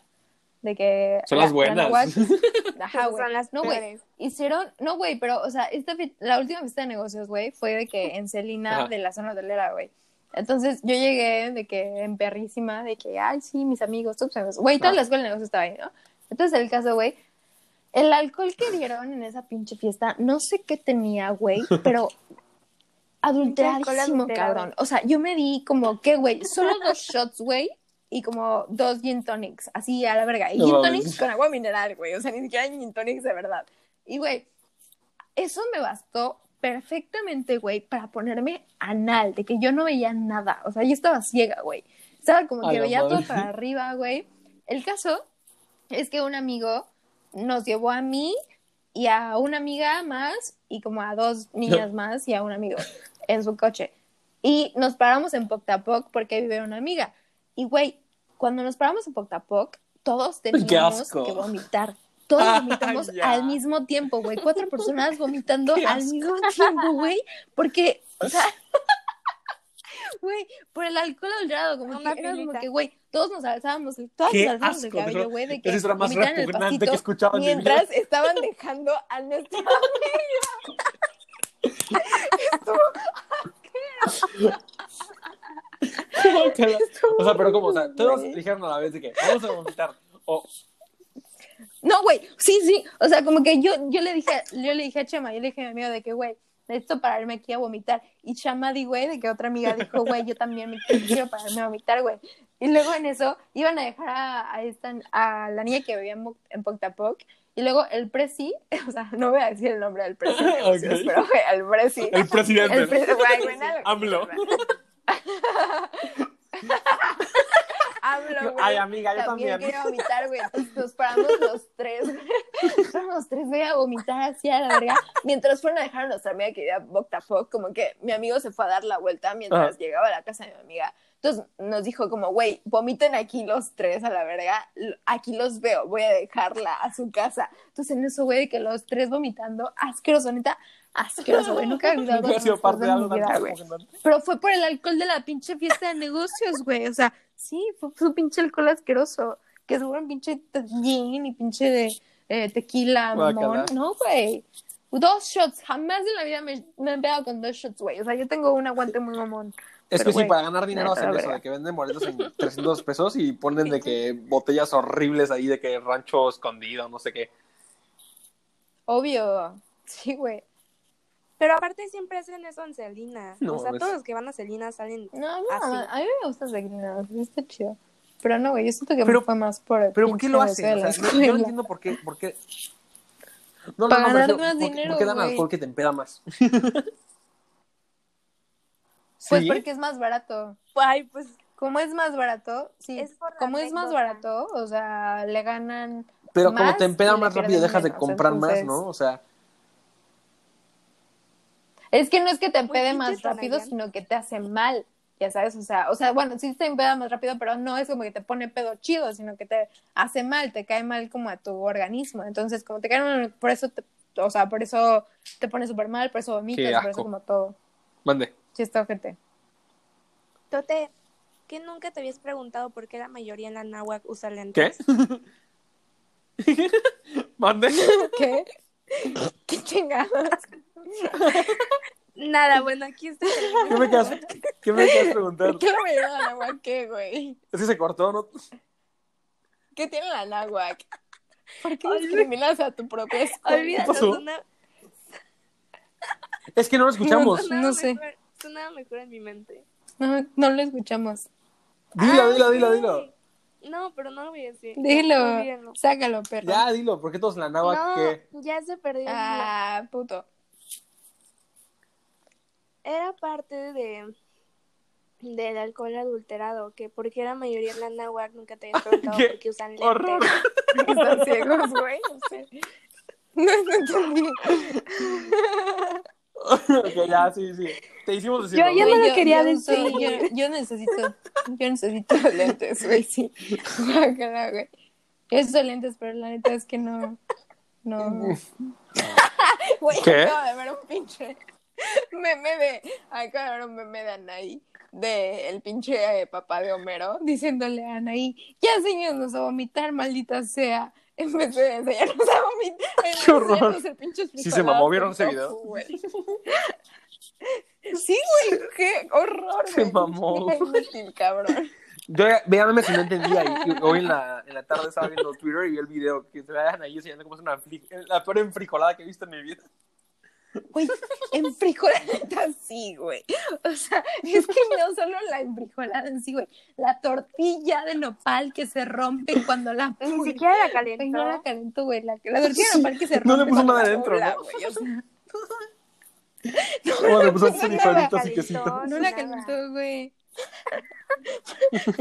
De que. Son la- las la buenas. Nahuac- [laughs] Ajá, güey. Son las No, güey. Hicieron, no, güey, pero, o sea, esta la última fiesta de negocios, güey, fue de que en Celina Ajá. de la zona hotelera, güey. Entonces yo llegué de que en perrísima, de que, ay, sí, mis amigos, tus amigos. Güey, toda Ah. la escuela de negocios estaba ahí, ¿no? Entonces el caso, güey, el alcohol que dieron en esa pinche fiesta, no sé qué tenía, güey, [laughs] pero adulteradísimo, cabrón. O sea, yo me di como, ¿qué, güey? Solo dos shots, güey, y como dos gin tonics, así a la verga. Y No gin tonics con agua mineral, güey. O sea, ni siquiera gin tonics de verdad. Y, güey, eso me bastó perfectamente, güey, para ponerme anal, de que yo no veía nada. O sea, yo estaba ciega, güey. Estaba como que la veía todo para arriba, güey. El caso es que un amigo nos llevó a mí y a una amiga más y como a dos niñas más y a un amigo en su coche. Y nos paramos en Poctapoc porque vive una amiga. Y, güey, cuando nos paramos en Poctapoc, todos teníamos que vomitar. Todos [laughs] vomitamos al mismo tiempo, güey. Cuatro personas vomitando al mismo tiempo, güey. Porque, o sea, [laughs] güey, por el alcohol adulterado, como Una que era como que, güey, todos nos alzábamos, todos nos alzábamos el cabello, güey, de que es la más repugnante que vida. mientras estaban dejando a nuestra Guácala. [laughs] [laughs] O sea, pero como, o sea, todos dijeron a la vez de que vamos a vomitar. O, No, güey, sí, sí, o sea, como que yo, yo le dije, yo le dije a Chema, yo le dije a mi amigo de que, güey, necesito pararme aquí a vomitar. Y Chama di, güey, de que otra amiga dijo, güey, yo también me quiero pararme a vomitar, güey. Y luego en eso iban a dejar a, a esta, a la niña que vivía en, en Poctapoc. Y luego el presi, [laughs] o sea, no voy a decir el nombre del presi, [laughs] pero güey, el presi. el presidente. El presi, güey, nada. AMLO. Hablo, güey. Ay, amiga, yo también. quería vomitar, güey. Entonces nos paramos los tres, güey. Nos paramos los tres, güey, a vomitar así a la verga. Mientras fueron a dejar a nuestra amiga que vivía Boctapoc, como que mi amigo se fue a dar la vuelta mientras Ajá. llegaba a la casa de mi amiga. Entonces nos dijo como, güey, vomiten aquí los tres a la verga. Aquí los veo, voy a dejarla a su casa. Entonces en eso, güey, que los tres vomitando, asqueroso, neta, asqueroso, güey. Nunca he olvidado Nunca he sido parte de algo tan vida, güey. repugnante. Pero fue por el alcohol de la pinche fiesta de negocios, güey. O sea, sí, fue su pinche alcohol asqueroso. Que seguro un pinche gin y pinche de eh, tequila, mamón. No, güey. Dos shots. Jamás en la vida me, me he pegado con dos shots, güey. O sea, yo tengo un aguante muy mamón. Es Pero, que sí, güey, para ganar dinero hacen eso, de que venden boletos en [laughs] 300 pesos y ponen de que botellas horribles ahí, de que rancho escondido, no sé qué. Obvio. Sí, güey. Pero aparte siempre hacen eso en Celina. No, o sea, es- todos los que van a Celina salen. No, no, Así. a mí me gusta Tequila. Está chido. Pero no, güey, yo siento que Pero- fue más por el Pero ¿por qué lo hacen? O sea, yo- no [laughs] entiendo por qué. Por qué... No, no, Para no, ganar refiero, más ¿por qué- dinero, ¿Por qué dan alcohol que te empeda más? [laughs] Pues ¿Sí? porque es más barato. Ay, pues Como es más barato, sí. Es como es más barato, o sea, le ganan. Pero como te empeda y le más rápido, dejas de comprar entonces- más, ¿no? O sea, Es que no es que te empede más rápido, sino que te hace mal. Ya sabes, o sea, o sea, bueno, sí te empeda más rápido, pero no es como que te pone pedo chido, sino que te hace mal, te cae mal como a tu organismo. Entonces, como te cae mal, por eso te, o sea, por eso te pone súper mal, por eso vomitas, por eso como todo. mande. Sí, está ojete. Tote, ¿qué nunca te habías preguntado por qué la mayoría en la náhuac usa lentes? ¿Qué? [laughs] ¿Mande? ¿Qué? ¿Qué chingados? Nada, bueno, aquí está. ¿Qué me quedas, qué me quedas preguntar? ¿Qué la mayoría de la náhuac qué, güey? Es que se cortó, ¿no? ¿Qué tiene la náhuac? ¿Por qué discriminas a tu propia escuela? Pasó? sonaba- Es que no lo escuchamos. sonaba No sé. mejor- Sonaba mejor en mi mente. No, no lo escuchamos. Dilo, Ah, dilo, dilo, sí. dilo. No, pero no lo voy a decir. Dilo, Olvídenlo. sácalo, perro. Ya, dilo, ¿por qué todos en la náhuac No, qué? ya se perdió. Ah, puto. Era parte de del alcohol adulterado, que porque la mayoría en la náhuac nunca te habías [laughs] preguntado ¡Qué por qué usan lentes. horror! Están [laughs] ciegos, güey. No sé. No, no entendí. ok, ya, sí, sí. Te hicimos decir. Yo- yo no lo quería decir. yo, yo necesito, yo necesito [laughs] lentes, güey, sí. Guácala, güey. Yo uso lentes, pero la neta es que no, no. Güey, ¿Qué? acabo de ver un pinche [laughs] meme de, un meme de Anaí, de el pinche eh, papá de Homero, diciéndole a Anaí, ya enséñanos a vomitar, maldita sea. [laughs] En vez de enseñarnos a vomitar, [laughs] ¡Qué horror! Sí se mamó, ¿vieron ese video? Sí, güey, qué horror, Se mamó. Qué inútil, cabrón. Yo memes y no entendía. Y, hoy en la, en la tarde estaba viendo Twitter y vi el video que se vean ahí enseñando cómo es una la peor enfrijolada que he visto en mi vida. Güey, en frijolada [laughs] sí, güey. O sea, es que no solo la enfrijolada en sí, güey. La tortilla de nopal que se rompe cuando la Ni siquiera la Ay, calentó. no la calentó, güey. La, la tortilla de nopal que se rompe. [laughs] No le puso nada la adentro, ¿no? güey, o sea, [laughs] le puso no, no, frijolitos y no, quesito. no, no la calentó, güey.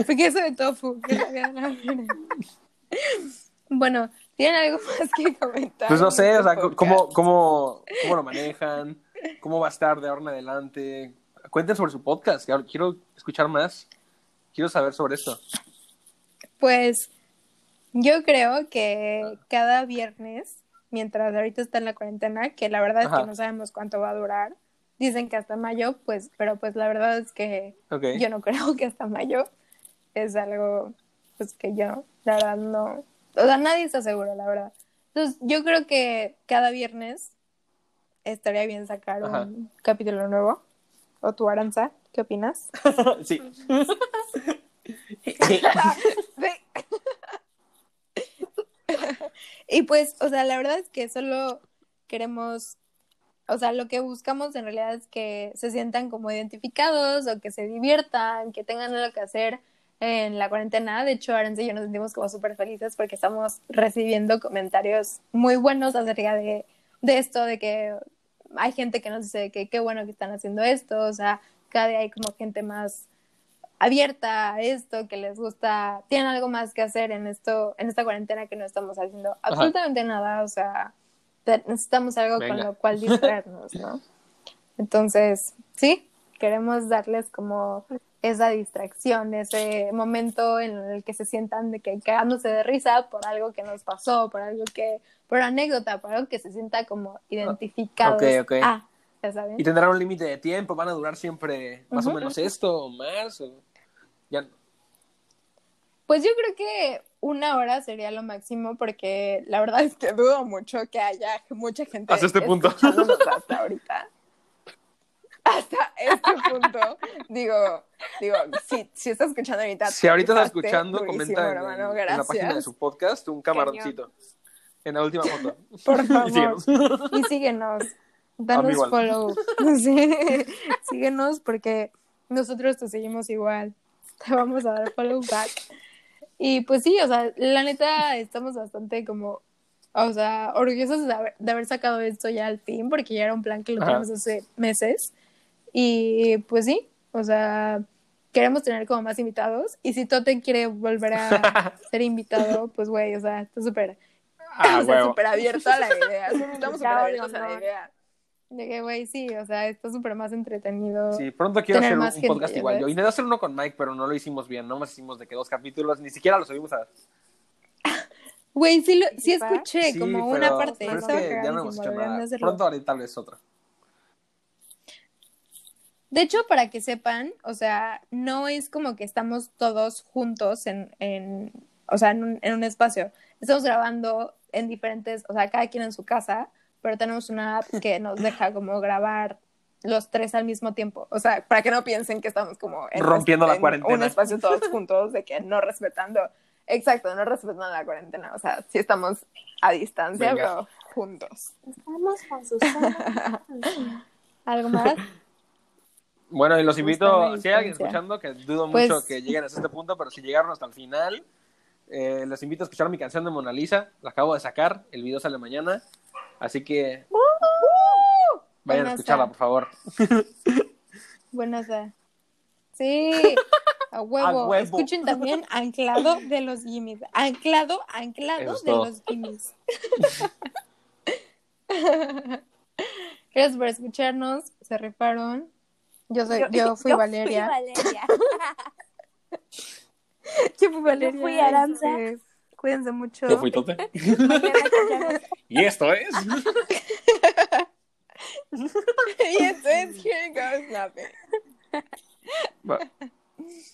Fue queso de tofu. que la. Bueno, ¿tienen algo [laughs] más que comentar? Pues no sé, en o sea, este cómo, cómo, cómo lo manejan, cómo va a estar de ahora en adelante. Cuenten sobre su podcast, quiero escuchar más. Quiero saber sobre esto. Pues yo creo que cada viernes, mientras ahorita está en la cuarentena, que la verdad es Ajá. que no sabemos cuánto va a durar, dicen que hasta mayo, pues, pero pues la verdad es que yo no [laughs] creo que hasta mayo es algo, pues que yo, la verdad, no, o sea, nadie está seguro, la verdad. Entonces, yo creo que cada viernes estaría bien sacar Ajá. un capítulo nuevo. ¿O tú, Aranza? ¿Qué opinas? [laughs] sí. [laughs] y pues, o sea, la verdad es que solo queremos, o sea, lo que buscamos en realidad es que se sientan como identificados o que se diviertan, que tengan algo que hacer en la cuarentena. De hecho, Aranza y yo nos sentimos como súper felices porque estamos recibiendo comentarios muy buenos acerca de, de esto, de que hay gente que nos dice que qué bueno que están haciendo esto, o sea, cada día hay como gente más abierta a esto, que les gusta, tienen algo más que hacer en esto, en esta cuarentena que no estamos haciendo absolutamente nada, o sea, necesitamos algo con lo cual distraernos, ¿no? [laughs] Entonces, sí, queremos darles como esa distracción, ese momento en el que se sientan de que cagándose de risa por algo que nos pasó, por algo que, por anécdota, por algo que se sienta como identificados. Ok, ok. Ah, ya saben. Y tendrán un límite de tiempo, van a durar siempre más o menos esto o más. o- Ya, Pues yo creo que una hora sería lo máximo porque la verdad es que dudo mucho que haya mucha gente Hasta este punto. hasta ahorita. Hasta este punto. Digo, digo, si, si estás escuchando ahorita. si ahorita estás escuchando, comenta en, hermano, en la página de su podcast un camaroncito. En la última foto. Por [laughs] Y síguenos. Y síguenos. Danos follow. [laughs] Sí. Síguenos porque nosotros te seguimos igual. Te vamos a dar follow back. Y pues sí, o sea, la neta estamos bastante como, o sea, orgullosos de haber, de haber sacado esto ya al fin, porque ya era un plan que lo teníamos hace meses. Y pues sí, o sea, queremos tener como más invitados. Y si Tote quiere volver a [laughs] ser invitado, pues güey, o sea, está súper Ah, [laughs] o sea, huevo. súper abierto a la idea. [laughs] Estamos súper abiertos a la idea. De que, güey, sí, o sea, está súper más entretenido. Sí, pronto quiero hacer un, más un gente, podcast igual. Yo sabes. intenté hacer uno con Mike, pero no lo hicimos bien. No más hicimos de que dos capítulos, ni siquiera los subimos a. Güey, sí, lo, sí escuché Sí, como pero- una parte. pero es que ya no hemos hecho nada. Pronto haré tal vez otra. De hecho, para que sepan, o sea, no es como que estamos todos juntos en, en o sea, en un, en un espacio. Estamos grabando en diferentes, o sea, cada quien en su casa, pero tenemos una app que nos deja como grabar los tres al mismo tiempo. O sea, para que no piensen que estamos como en, Rompiendo la en cuarentena. un espacio todos [laughs] juntos, de que no respetando, exacto, no respetando la cuarentena. O sea, sí estamos a distancia, Venga. pero juntos. Estamos con Susana. [laughs] [laughs] ¿Algo más? Bueno, y los invito, si hay alguien escuchando, que dudo Pues- mucho que lleguen hasta este punto, pero si llegaron hasta el final, eh, les invito a escuchar mi canción de Mona Lisa. La acabo de sacar, el video sale mañana. Así que vayan a escucharla, a- por favor. [laughs] Buenas. a- Sí, a [laughs] huevo. A huevo. Escuchen también Anclado de los Gimmies. Anclado, anclado es de todo. los Gimmies. [laughs] Gracias por escucharnos. Se rifaron. Yo soy, yo, fui Valeria. Valeria. [laughs] Yo fui Valeria. fui Aranza. Cuídense mucho. Yo fui Tote. [laughs] Y esto es. [laughs] y esto es Here Goes Nothing. Va-